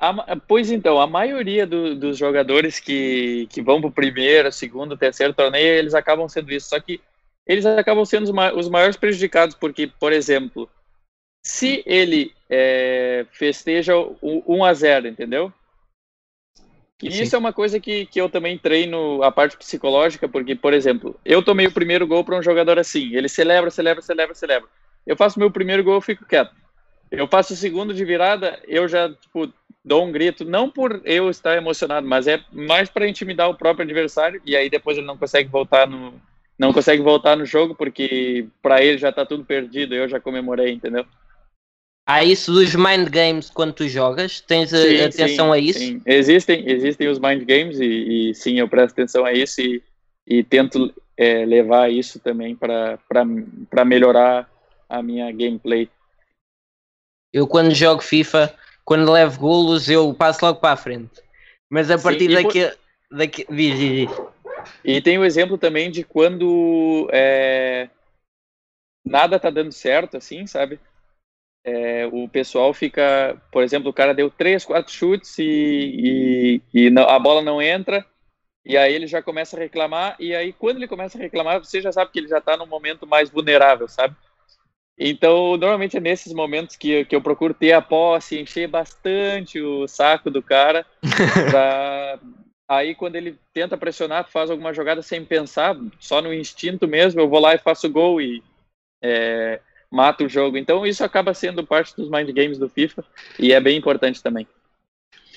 A pois então, a maioria do- dos jogadores que, que vão para o primeiro, segundo, terceiro torneio, eles acabam sendo isso. Só que eles acabam sendo os, ma- os maiores prejudicados, porque, por exemplo, se ele é, festeja o 1 a 0 entendeu? E Sim. isso é uma coisa que, que eu também treino a parte psicológica, porque, por exemplo, eu tomei o primeiro gol para um jogador assim, ele celebra, celebra, celebra, celebra. Eu faço meu primeiro gol, eu fico quieto. Eu faço o segundo de virada, eu já, tipo, dou um grito, não por eu estar emocionado, mas é mais para intimidar o próprio adversário e aí depois ele não consegue voltar no não consegue voltar no jogo porque para ele já tá tudo perdido, eu já comemorei, entendeu? Há isso dos mind games quando tu jogas. Tens a- Sim, atenção sim, a isso? sim. Existem, existem os mind games e, e sim, eu presto atenção a isso e, e tento é, levar isso também para melhorar a minha gameplay. Eu quando jogo FIFA, quando levo golos, eu passo logo para a frente. Mas a partir e por- daqui, daqui diz, diz, diz. E tem o exemplo também de quando é, nada tá dando certo, assim, sabe? É, o pessoal fica, por exemplo, o cara deu três, quatro chutes e, e, e não, a bola não entra, e aí ele já começa a reclamar, e aí quando ele começa a reclamar, você já sabe que ele já está num momento mais vulnerável, sabe? Então, normalmente é nesses momentos que, que eu procuro ter a posse, encher bastante o saco do cara, pra... aí quando ele tenta pressionar, faz alguma jogada sem pensar, só no instinto mesmo, eu vou lá e faço gol e é, mata o jogo. Então isso acaba sendo parte dos mind games do FIFA e é bem importante também.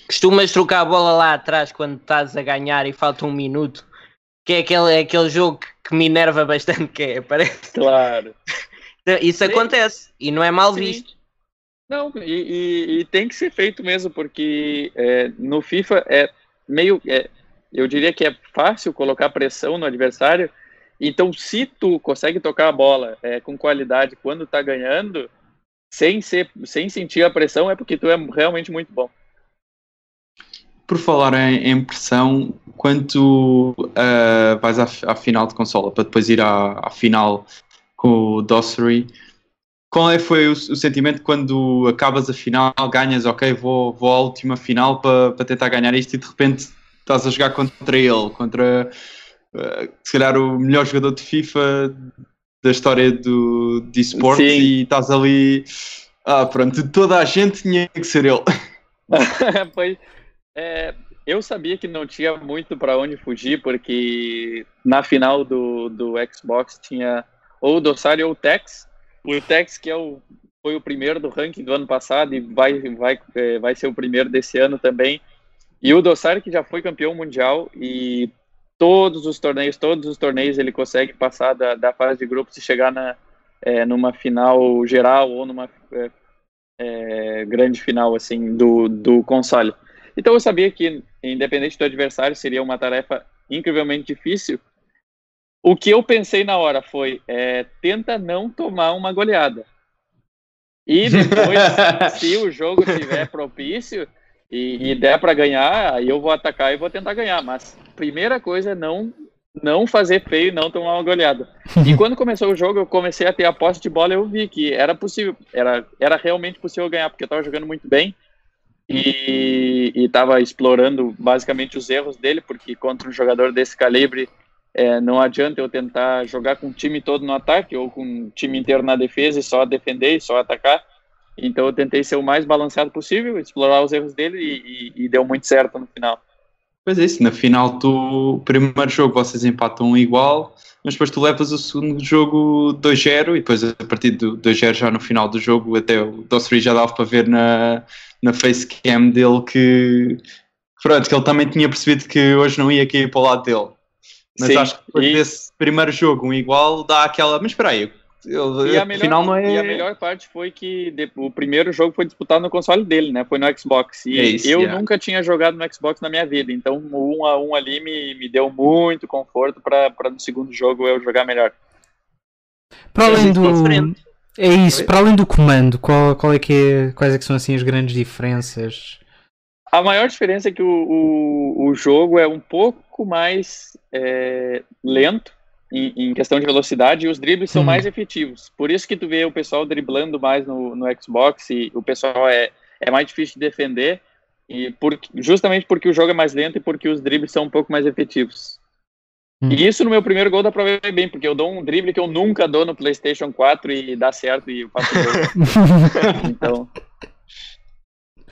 Costumas trocar a bola lá atrás quando estás a ganhar e falta um minuto, que é aquele, é aquele jogo que me enerva bastante, que é, parece. Claro. Isso Sim. acontece e não é mal Sim. visto. Não, e, e, e, tem que ser feito mesmo, porque é, no FIFA é meio. É, eu diria que é fácil colocar pressão no adversário, então, se tu consegue tocar a bola é, com qualidade quando tá ganhando, sem, ser, sem sentir a pressão, é porque tu é realmente muito bom. Por falar em, em pressão, quando tu uh, vais à, à, final de consola para depois ir à, à final com o Dossery, qual é, foi o, o, sentimento quando acabas a final, ganhas, ok, vou, vou à última final para, para tentar ganhar isto e de repente estás a jogar contra ele, contra uh, se calhar o melhor jogador de FIFA da história do, de esportes e estás ali. Ah, pronto, toda a gente tinha que ser ele. pois, é, eu sabia que não tinha muito para onde fugir, porque na final do, do Xbox tinha ou o Dossari ou o Tex. O Tex, que é o, foi o primeiro do ranking do ano passado e vai, vai, é, vai ser o primeiro desse ano também. E o Dossari, que já foi campeão mundial e todos os torneios, todos os torneios ele consegue passar da, da fase de grupos e chegar na, é, numa final geral ou numa é, é, grande final assim do, do console. Então eu sabia que, independente do adversário, seria uma tarefa incrivelmente difícil. O que eu pensei na hora foi: é, tenta não tomar uma goleada. E depois, se o jogo estiver propício, e, e der para ganhar, aí eu vou atacar e vou tentar ganhar. Mas primeira coisa é não não fazer feio e não tomar uma goleada. E quando começou o jogo, eu comecei a ter a posse de bola, eu vi que era possível, era, era realmente possível ganhar, porque eu estava jogando muito bem e estava explorando basicamente os erros dele, porque contra um jogador desse calibre é, não adianta eu tentar jogar com o time todo no ataque ou com o time inteiro na defesa e só defender e só atacar. Então eu tentei ser o mais balanceado possível, explorar os erros dele e, e, e deu muito certo no final. Pois é, isso, na final tu, primeiro jogo vocês empatam igual, mas depois tu levas o segundo jogo 2-0 e depois a partir do 2-0 já no final do jogo até o Dossry já dava para ver na, na facecam dele que pronto, que ele também tinha percebido que hoje não ia cair para o lado dele. Mas Sim, acho que depois e... desse primeiro jogo um igual dá aquela, mas espera aí, e a, melhor, final não é... e a melhor parte foi que de, o primeiro jogo foi disputado no console dele, né? Foi no Xbox. E é isso, eu yeah. nunca tinha jogado no Xbox na minha vida. Então, o um a um ali me, me deu muito conforto para no segundo jogo eu jogar melhor. Para além do. É isso, para além do comando, qual, qual é que é, quais é que são assim as grandes diferenças? A maior diferença é que o, o, o jogo é um pouco mais é, lento em, em, questão de velocidade e os dribles são hum. mais efetivos. Por isso que tu vê o pessoal driblando mais no, no Xbox e o pessoal é, é mais difícil de defender e por, justamente porque o jogo é mais lento e porque os dribles são um pouco mais efetivos. Hum. E isso no meu primeiro gol dá pra ver bem, porque eu dou um drible que eu nunca dou no PlayStation 4 e dá certo e eu faço gol. então,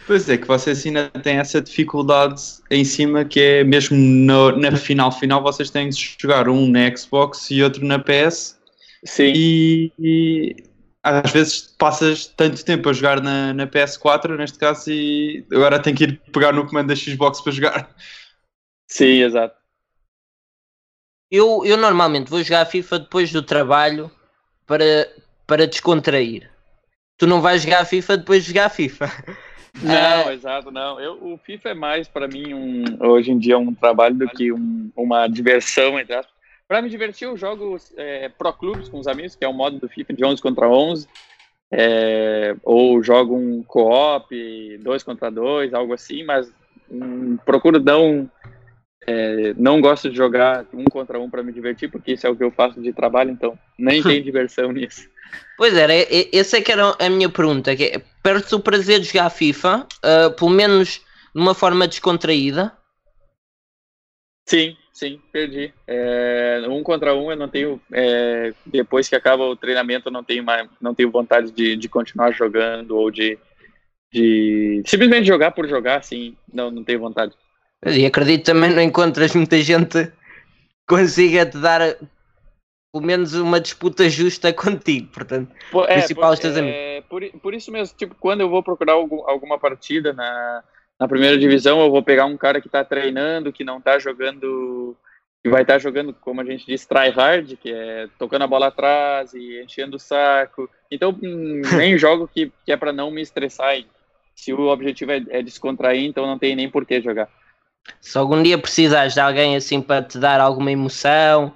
Pois é, que vocês ainda têm essa dificuldade em cima que é mesmo no, na final final vocês têm de jogar um na Xbox e outro na PS. Sim. E, e às vezes passas tanto tempo a jogar na, na PS4, neste caso, e agora tem que ir pegar no comando da Xbox para jogar. Sim, exato. Eu, eu normalmente vou jogar FIFA depois do trabalho para, para descontrair. Tu não vais jogar FIFA depois de jogar FIFA. Não, é... exato, não. Eu, o FIFA é mais para mim um, hoje em dia um trabalho do que um, uma diversão, entre aspas. Para me divertir, eu jogo é, Pro Clubes com os amigos, que é o modo do FIFA de 11 contra 11. É, ou jogo um co-op, 2 contra 2, algo assim, mas um, procuro não É, não gosto de jogar um contra um para me divertir, porque isso é o que eu faço de trabalho, então nem tem diversão nisso. Pois era, essa é que era a minha pergunta, que é, perde-se o prazer de jogar FIFA, uh, pelo menos de uma forma descontraída? Sim, sim, perdi. É, um contra um eu não tenho, é, depois que acaba o treinamento eu não tenho, mais, não tenho vontade de, de continuar jogando ou de, de simplesmente jogar por jogar, assim, não, não tenho vontade. E acredito também não encontras muita gente que consiga te dar pelo menos uma disputa justa contigo, portanto, por, é, principal por, é, por, por, isso mesmo, tipo, quando eu vou procurar algum, alguma partida na, na primeira divisão, eu vou pegar um cara que está treinando, que não está jogando, que vai estar tá jogando, como a gente diz, try hard, que é tocando a bola atrás e enchendo o saco. Então, hum, nem jogo que, que é para não me estressar. Se o objetivo é, é descontrair, então não tem nem por que jogar. Se algum dia precisares de alguém assim para te dar alguma emoção,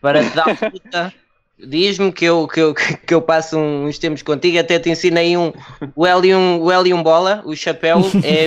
para te dar puta, diz-me que eu, que, eu, que eu passo uns tempos contigo, até te ensinei um, o Helium, o Helium Bola, o chapéu, é,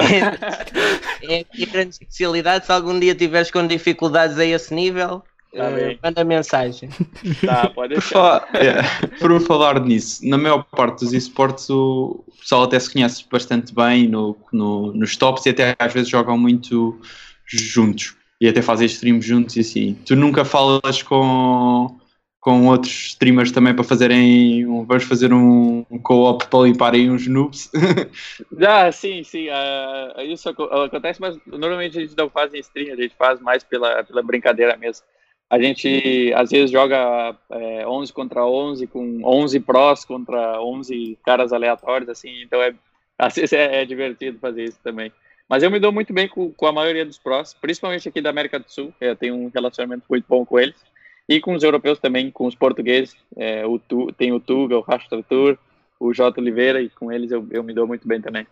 é, é a minha grande especialidade. Se algum dia tiveres com dificuldades a esse nível, Tá uh, manda mensagem. Tá, pode por, falar, é, por falar nisso, na maior parte dos esportes o pessoal até se conhece bastante bem no, no, nos tops e até às vezes jogam muito juntos e até fazem streams juntos e assim. Tu nunca falas com, com outros streamers também para fazerem. Um, vamos fazer um, um co-op para limparem uns noobs? ah, sim, sim. Uh, isso acontece, mas normalmente a gente não faz em stream, a gente faz mais pela, pela brincadeira mesmo. A gente às vezes joga é, 11 contra 11 com 11 prós contra 11 caras aleatórios, assim, então é, às vezes é, é divertido fazer isso também. Mas eu me dou muito bem com, com, a maioria dos prós, principalmente aqui da América do Sul, eu tenho um relacionamento muito bom com eles, e com os europeus também, com os portugueses, é, o tu, tem o Tuga, o Rastro Tour, o J. Oliveira, e com eles eu, eu me dou muito bem também.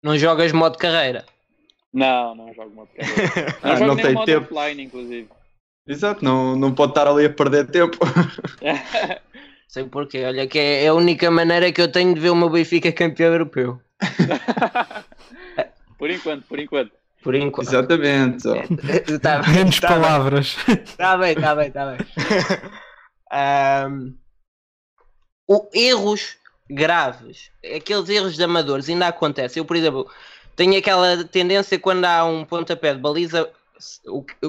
Não jogas modo carreira? Não, não jogo carreira. Não ah, jogo não nem tem modo tempo. offline, inclusive. Exato, não, não pode estar ali a perder tempo. Sei porquê, olha que é, a única maneira que eu tenho de ver o meu Benfica campeão europeu. por enquanto, por enquanto. Por enquanto. Exatamente. É, tá bem, Menos tá palavras. Está bem, está bem, está bem. Um, o, erros graves, aqueles erros de amadores ainda acontecem. Eu, por exemplo, tenho aquela tendência quando há um pontapé de baliza.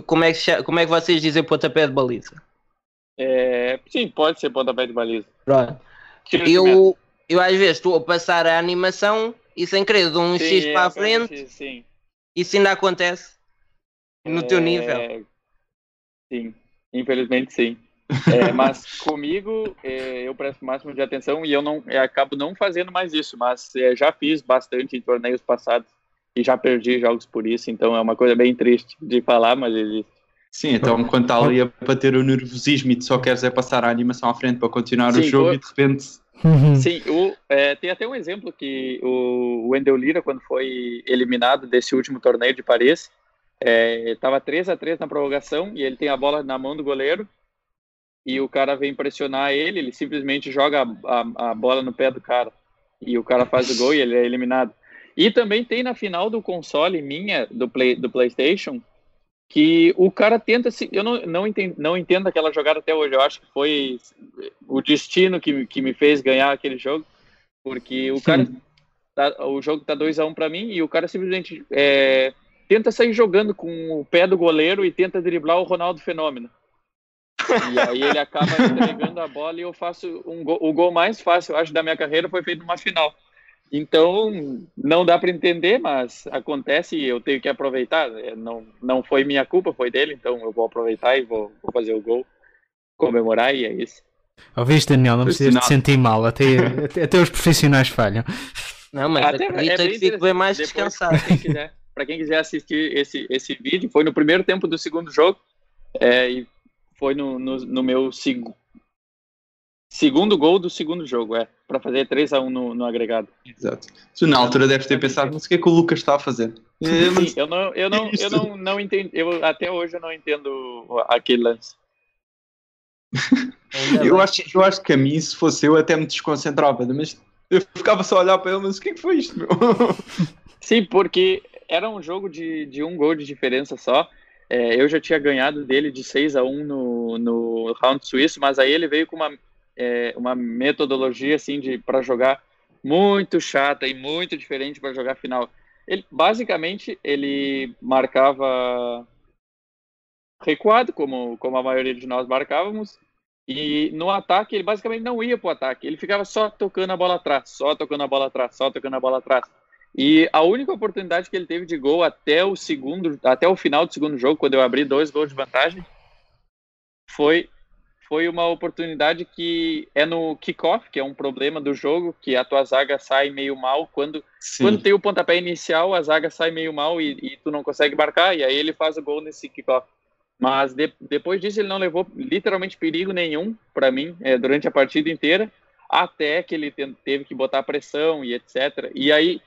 Como é que, como é que vocês dizem pontapé de baliza? É, sim, pode ser pontapé de baliza. Pronto. Eu, eu às vezes estou a passar a animação e sem querer dou um sim, X é, para a frente. Sim. Isso ainda acontece no é... teu nível? Sim, infelizmente sim. É, mas comigo é, eu presto o máximo de atenção e eu não eu acabo não fazendo mais isso, mas é, já fiz bastante em torneios passados e já perdi jogos por isso, então é uma coisa bem triste de falar, mas existe. Sim, então quando está ali a bater o nervosismo e tu só queres é passar a animação à frente para continuar Sim, o jogo e de repente. Uhum. Sim, o, é, tem até um exemplo que o Wendel Lira, quando foi eliminado desse último torneio de Paris, estava é, 3 a 3 na prorrogação e ele tem a bola na mão do goleiro e o cara vem pressionar ele, ele simplesmente joga a, a, a bola no pé do cara e o cara faz o gol e ele é eliminado. E também tem na final do console minha, do, play, do PlayStation, que o cara tenta se. Eu não, não, entendo, não entendo aquela jogada até hoje. Eu acho que foi o destino que, que me fez ganhar aquele jogo, porque o Sim. cara. Tá, o jogo tá 2 a 1 um para mim e o cara simplesmente é, tenta sair jogando com o pé do goleiro e tenta driblar o Ronaldo Fenômeno. E aí ele acaba entregando a bola e eu faço um gol, o gol mais fácil, eu acho, da minha carreira foi feito numa final. Então, não dá para entender, mas acontece e eu tenho que aproveitar. É, não, não foi minha culpa, foi dele, então eu vou aproveitar e vou, vou fazer o gol, comemorar e é isso. Ouviste, Daniel? Não precisas te sentir mal, até, até, até, os profissionais falham. Não, mas até, acredita é que fico bem mais Depois, descansado. Para quem, quiser, quem quiser assistir esse, esse vídeo, foi no primeiro tempo do segundo jogo é, e foi no, no, no meu seg segundo gol do segundo jogo, é, para fazer 3 a 1 no, no agregado. Exato. Tu na altura deves ter pensado, mas o que é que o Lucas está a fazer? Sim, eu não, eu não, eu não, não entendo, eu até hoje eu não entendo aquele lance. eu, acho, eu acho que a mim, se fosse eu, até me desconcentrava, mas eu ficava só a olhar para ele, mas o que é que foi isto, meu? Sim, porque era um jogo de, de um gol de diferença só. É, eu já tinha ganhado dele de 6 a 1 no, no round suíço, mas aí ele veio com uma, é, uma metodologia assim de para jogar muito chata e muito diferente para jogar final. Ele basicamente ele marcava recuado, como como a maioria de nós marcávamos, e no ataque ele basicamente não ia para o ataque, ele ficava só tocando a bola atrás, só tocando a bola atrás, só tocando a bola atrás. E a única oportunidade que ele teve de gol até o segundo, até o final do segundo jogo, quando eu abri dois gols de vantagem, foi foi uma oportunidade que é no kickoff, que é um problema do jogo, que a tua zaga sai meio mal quando quando tem o pontapé inicial, a zaga sai meio mal e, e tu não consegue marcar e aí ele faz o gol nesse kickoff. Mas de, depois disso ele não levou literalmente perigo nenhum para mim é, durante a partida inteira, até que ele teve que botar pressão e etc. E aí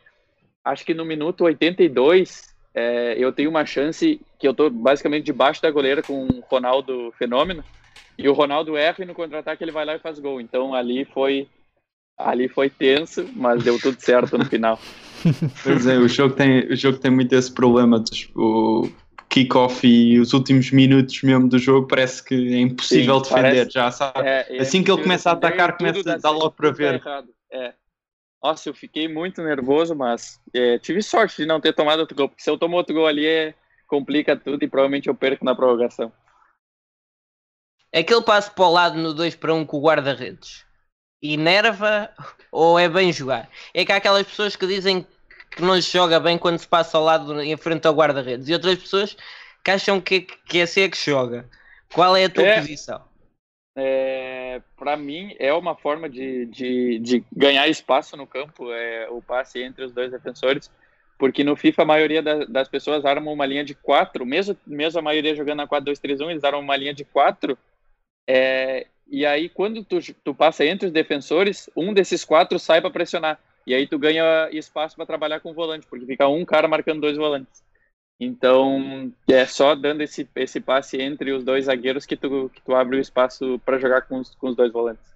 acho que no minuto 82, é, eu tenho uma chance que eu tô basicamente debaixo da goleira com o Ronaldo Fenômeno, e o Ronaldo erra e no contra-ataque ele vai lá e faz gol. Então ali foi ali foi tenso, mas deu tudo certo no final. Pois é, o jogo tem, o jogo tem muito esse problema. O kickoff e os últimos minutos mesmo do jogo parece que é impossível Sim, defender, parece, já sabe. É, é assim que ele começa a atacar, começa a dar logo para ver. É, nossa, eu fiquei muito nervoso, mas é, tive sorte de não ter tomado outro gol, porque se eu tomo outro gol ali, é, complica tudo e provavelmente eu perco na prorrogação. É aquele passo para o lado no 2 para 1 um com o guarda-redes. Enerva ou é bem jogar? É que há aquelas pessoas que dizem que não se joga bem quando se passa ao lado em frente ao guarda-redes e outras pessoas que acham que, que é ser que joga. Qual é a tua é, posição? é, para mim, é uma forma de, de, de, ganhar espaço no campo, é, o passe entre os dois defensores, porque no FIFA a maioria da, das pessoas arma uma linha de quatro, mesmo, mesmo a maioria jogando na 4-2-3-1, eles armam uma linha de quatro, é, e aí quando tu, tu passa entre os defensores, um desses quatro sai para pressionar, e aí tu ganha espaço para trabalhar com o volante, porque fica um cara marcando dois volantes. Então, é só dando esse, esse passe entre os dois zagueiros que tu, que tu abre o espaço para jogar com os, com os dois volantes.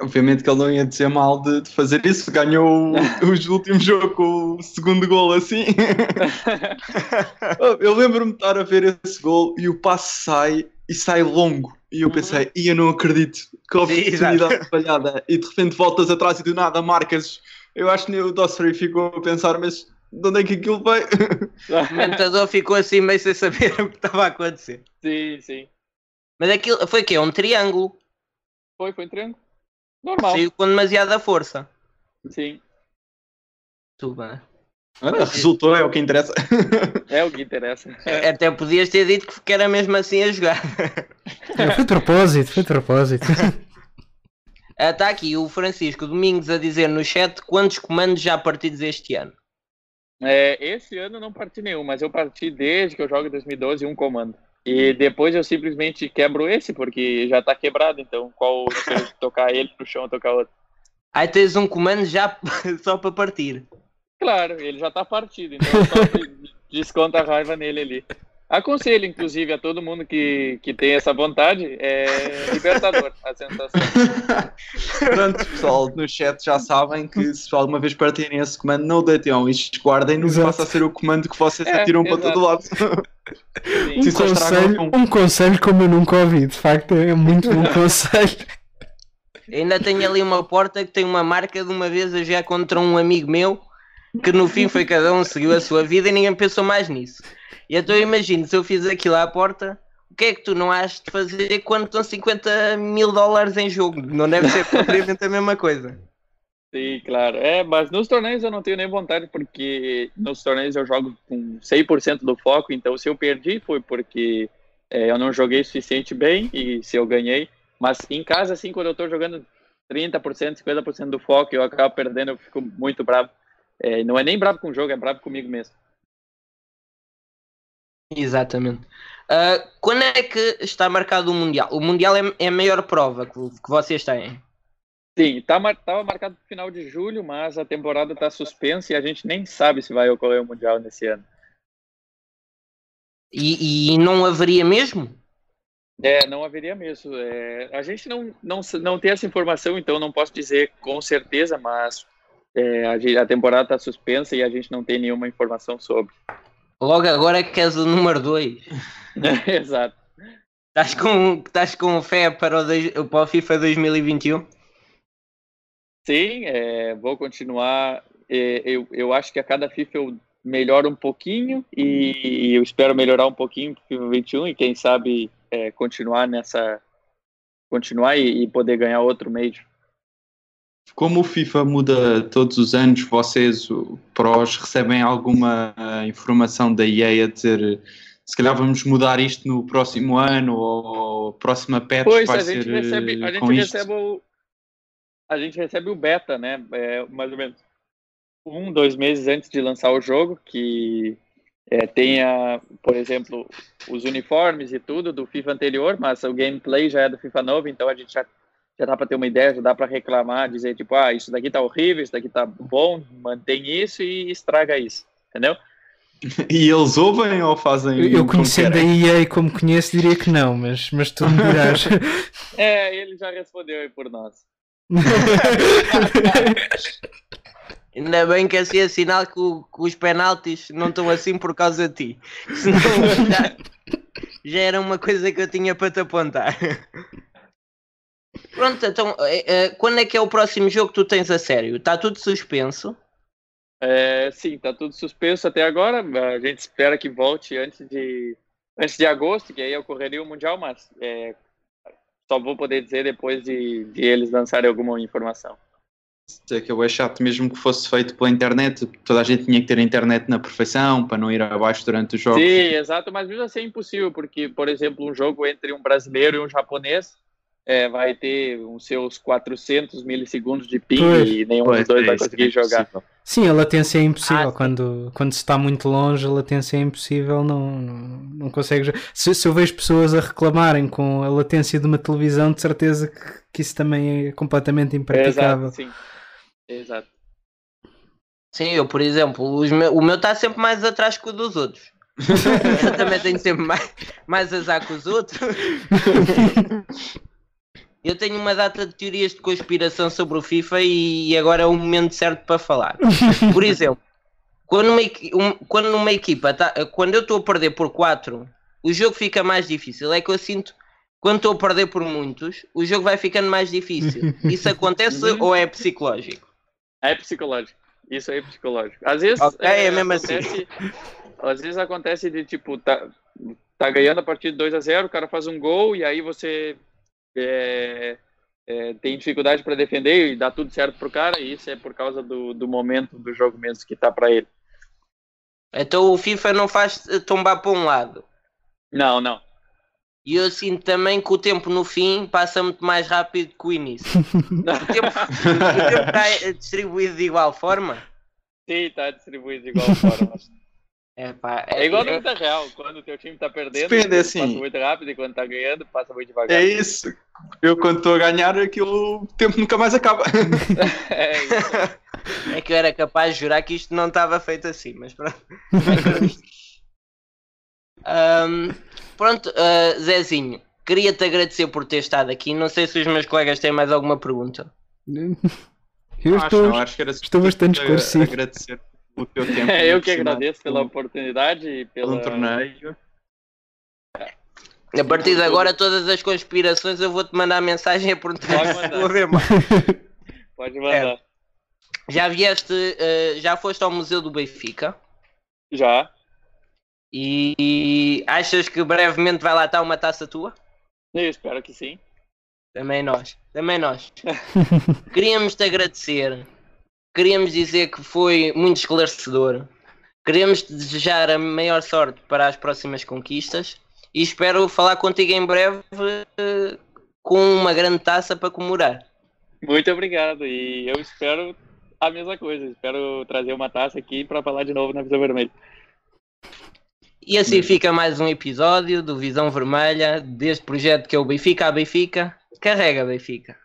Obviamente que ele não ia dizer mal de, de fazer isso, ganhou o, o último jogo com o segundo gol assim. eu lembro-me de estar a ver esse gol e o passe sai e sai longo. E eu pensei, e eu não acredito que houve oportunidade falhada. E de repente voltas atrás e do nada marcas. Eu acho que o Dossary ficou a pensar, mas de onde é que aquilo vai? O comentador ficou assim meio sem saber o que estava a acontecer. Sim, sim. Mas aquilo foi o quê? Um triângulo? Foi, foi um triângulo. Normal. Saiu com demasiada força. Sim. Tudo bem. Ah, resultou, é o que interessa. É o que interessa. Até podias ter dito que era mesmo assim a jogar. É, foi de propósito, foi de propósito. Está aqui o Francisco Domingos a dizer no chat quantos comandos já partidos este ano. É, esse ano não parti nenhum, mas eu parti desde que eu jogo em 2012 um comando. E depois eu simplesmente quebro esse, porque já tá quebrado, então qual se eu tocar ele pro chão, tocar outro. Aí tens um comando já só para partir. Claro, ele já tá partido, então só desconta a raiva nele ali. Aconselho, inclusive, a todo mundo que, que tem essa vontade, é libertador a sensação. Pronto, pessoal, no chat já sabem que se alguma vez partirem esse comando, não deitem ao lixo, guardem-no e passa a ser o comando que vocês é, atiram para todo lado. Um conselho, um conselho como eu nunca ouvi, de facto é muito bom conselho. Ainda tenho ali uma porta que tem uma marca de uma vez a já contra um amigo meu que no fim foi cada um seguiu a sua vida e ninguém pensou mais nisso. E então eu imagino, se eu fiz aquilo à porta, o que é que tu não has de fazer quando estão 50 mil dólares em jogo? Não deve ser propriamente a mesma coisa. Sim, claro. É, mas nos torneios eu não tenho nem vontade, porque nos torneios eu jogo com 100% do foco, então se eu perdi foi porque é, eu não joguei suficiente bem e se eu ganhei. Mas em casa, assim, quando eu tô jogando 30%, 50% do foco e eu acabo perdendo, eu fico muito bravo. É, não é nem bravo com o jogo, é bravo comigo mesmo. Exatamente. Uh, quando é que está marcado o Mundial? O Mundial é, é a maior prova que, que vocês têm? Sim, estava tá, marcado para final de julho, mas a temporada está suspensa e a gente nem sabe se vai ocorrer o Mundial nesse ano. E, e não haveria mesmo? É, não haveria mesmo. É, a gente não, não, não tem essa informação, então não posso dizer com certeza, mas é, a, a, temporada está suspensa e a gente não tem nenhuma informação sobre. Logo agora é que és o número 2. Exato. Estás com, estás com fé para o, dois, para o FIFA 2021? Sim, é, vou continuar. É, eu, eu acho que a cada FIFA eu melhoro um pouquinho e eu espero melhorar um pouquinho para o FIFA 21 e quem sabe é, continuar nessa. continuar e, e poder ganhar outro Major. Como o FIFA muda todos os anos, vocês, prós, recebem alguma informação da EA a dizer se calhar vamos mudar isto no próximo ano ou próxima patch pois, vai a gente ser recebe, a gente recebe o, a gente recebe o beta, né? É, mais ou menos um, dois meses antes de lançar o jogo, que é, tenha, por exemplo, os uniformes e tudo do FIFA anterior, mas o gameplay já é do FIFA novo, então a gente já já dá para ter uma ideia, já dá para reclamar, dizer tipo, ah, isso daqui tá horrível, isso daqui tá bom, mantém isso e estraga isso, entendeu? E eles ouvem ou fazem? Eu conhecendo a EA como conheço, diria que não, mas, mas tu me dirás. é, ele já respondeu aí por nós. Ainda bem que assim é sinal que, o, que, os penaltis não estão assim por causa de ti. Senão já, já era uma coisa que eu tinha para te apontar. Pronto, então é, é, quando é que é o próximo jogo que tu tens a sério? Está tudo suspenso? É, sim, está tudo suspenso até agora. A gente espera que volte antes de, antes de agosto, que aí ocorreria o Mundial, mas é, só vou poder dizer depois de, de eles lançarem alguma informação. É que eu é chato mesmo que fosse feito pela internet, toda a gente tinha que ter internet na perfeição para não ir abaixo durante o jogo. Sim, exato, mas mesmo assim é impossível, porque, por exemplo, um jogo entre um brasileiro e um japonês é, vai ter os seus 400 milissegundos de ping pois, e nenhum dos dois é, vai conseguir é jogar. Sim, a latência é impossível. Ah, quando, quando se está muito longe, a latência é impossível, não, não, não consegue. Se, se eu vejo pessoas a reclamarem com a latência de uma televisão, de certeza que, que isso também é completamente impraticável. Exato, sim. Exato. Sim, eu, por exemplo, meu, o meu está sempre mais atrás que o dos outros. eu também tenho sempre mais, mais azar que os outros. Eu tenho uma data de teorias de conspiração sobre o FIFA e agora é o momento certo para falar. Por exemplo, quando uma, um, quando uma equipa tá, quando eu estou a perder por 4, o jogo fica mais difícil. É que eu sinto quando estou a perder por muitos, o jogo vai ficando mais difícil. Isso acontece ou é psicológico? É psicológico. Isso aí é psicológico. Às vezes okay, é, é mesmo assim. acontece, assim. Às vezes acontece de tipo, tá, tá ganhando a partir de 2 a 0 o cara faz um gol e aí você é, é, tem dificuldade para defender e dá tudo certo pro cara, e isso é por causa do, do momento do jogo mesmo que tá para ele. Então o FIFA não faz tombar para um lado. Não, não. E eu sinto também que o tempo no fim passa muito mais rápido que o início. o tempo está distribuído de igual forma? Sim, está distribuído de igual forma. É, pá, é, é igual no vida real, quando o teu time tá perdendo, Depende, assim, passa muito rápido e quando tá ganhando, passa muito devagar. É isso. Eu quando estou a ganhar, aquilo, o tempo nunca mais acaba. é, isso. é que eu era capaz de jurar que isto não estava feito assim, mas pronto. um, pronto, uh, Zezinho, queria-te agradecer por ter estado aqui. Não sei se os meus colegas têm mais alguma pergunta. Eu estou, não, estou bastante esclarecido. Agradecer o teu tempo. É, eu que agradeço pela oportunidade e pelo torneio. A partir de agora, todas as conspirações eu vou-te mandar mensagem a perguntar ver mais. Pode mandar. É. Já vieste, uh, já foste ao Museu do Benfica? Já. E achas que brevemente vai lá estar uma taça tua? Eu espero que sim. Também nós, também nós. Queríamos te agradecer Queríamos dizer que foi muito esclarecedor. Queremos desejar a maior sorte para as próximas conquistas e espero falar contigo em breve uh, com uma grande taça para comemorar. Muito obrigado e eu espero a mesma coisa. Espero trazer uma taça aqui para falar de novo na Visão Vermelha. E assim fica mais um episódio do Visão Vermelha deste projeto que é o Benfica a Benfica. Carrega, Benfica.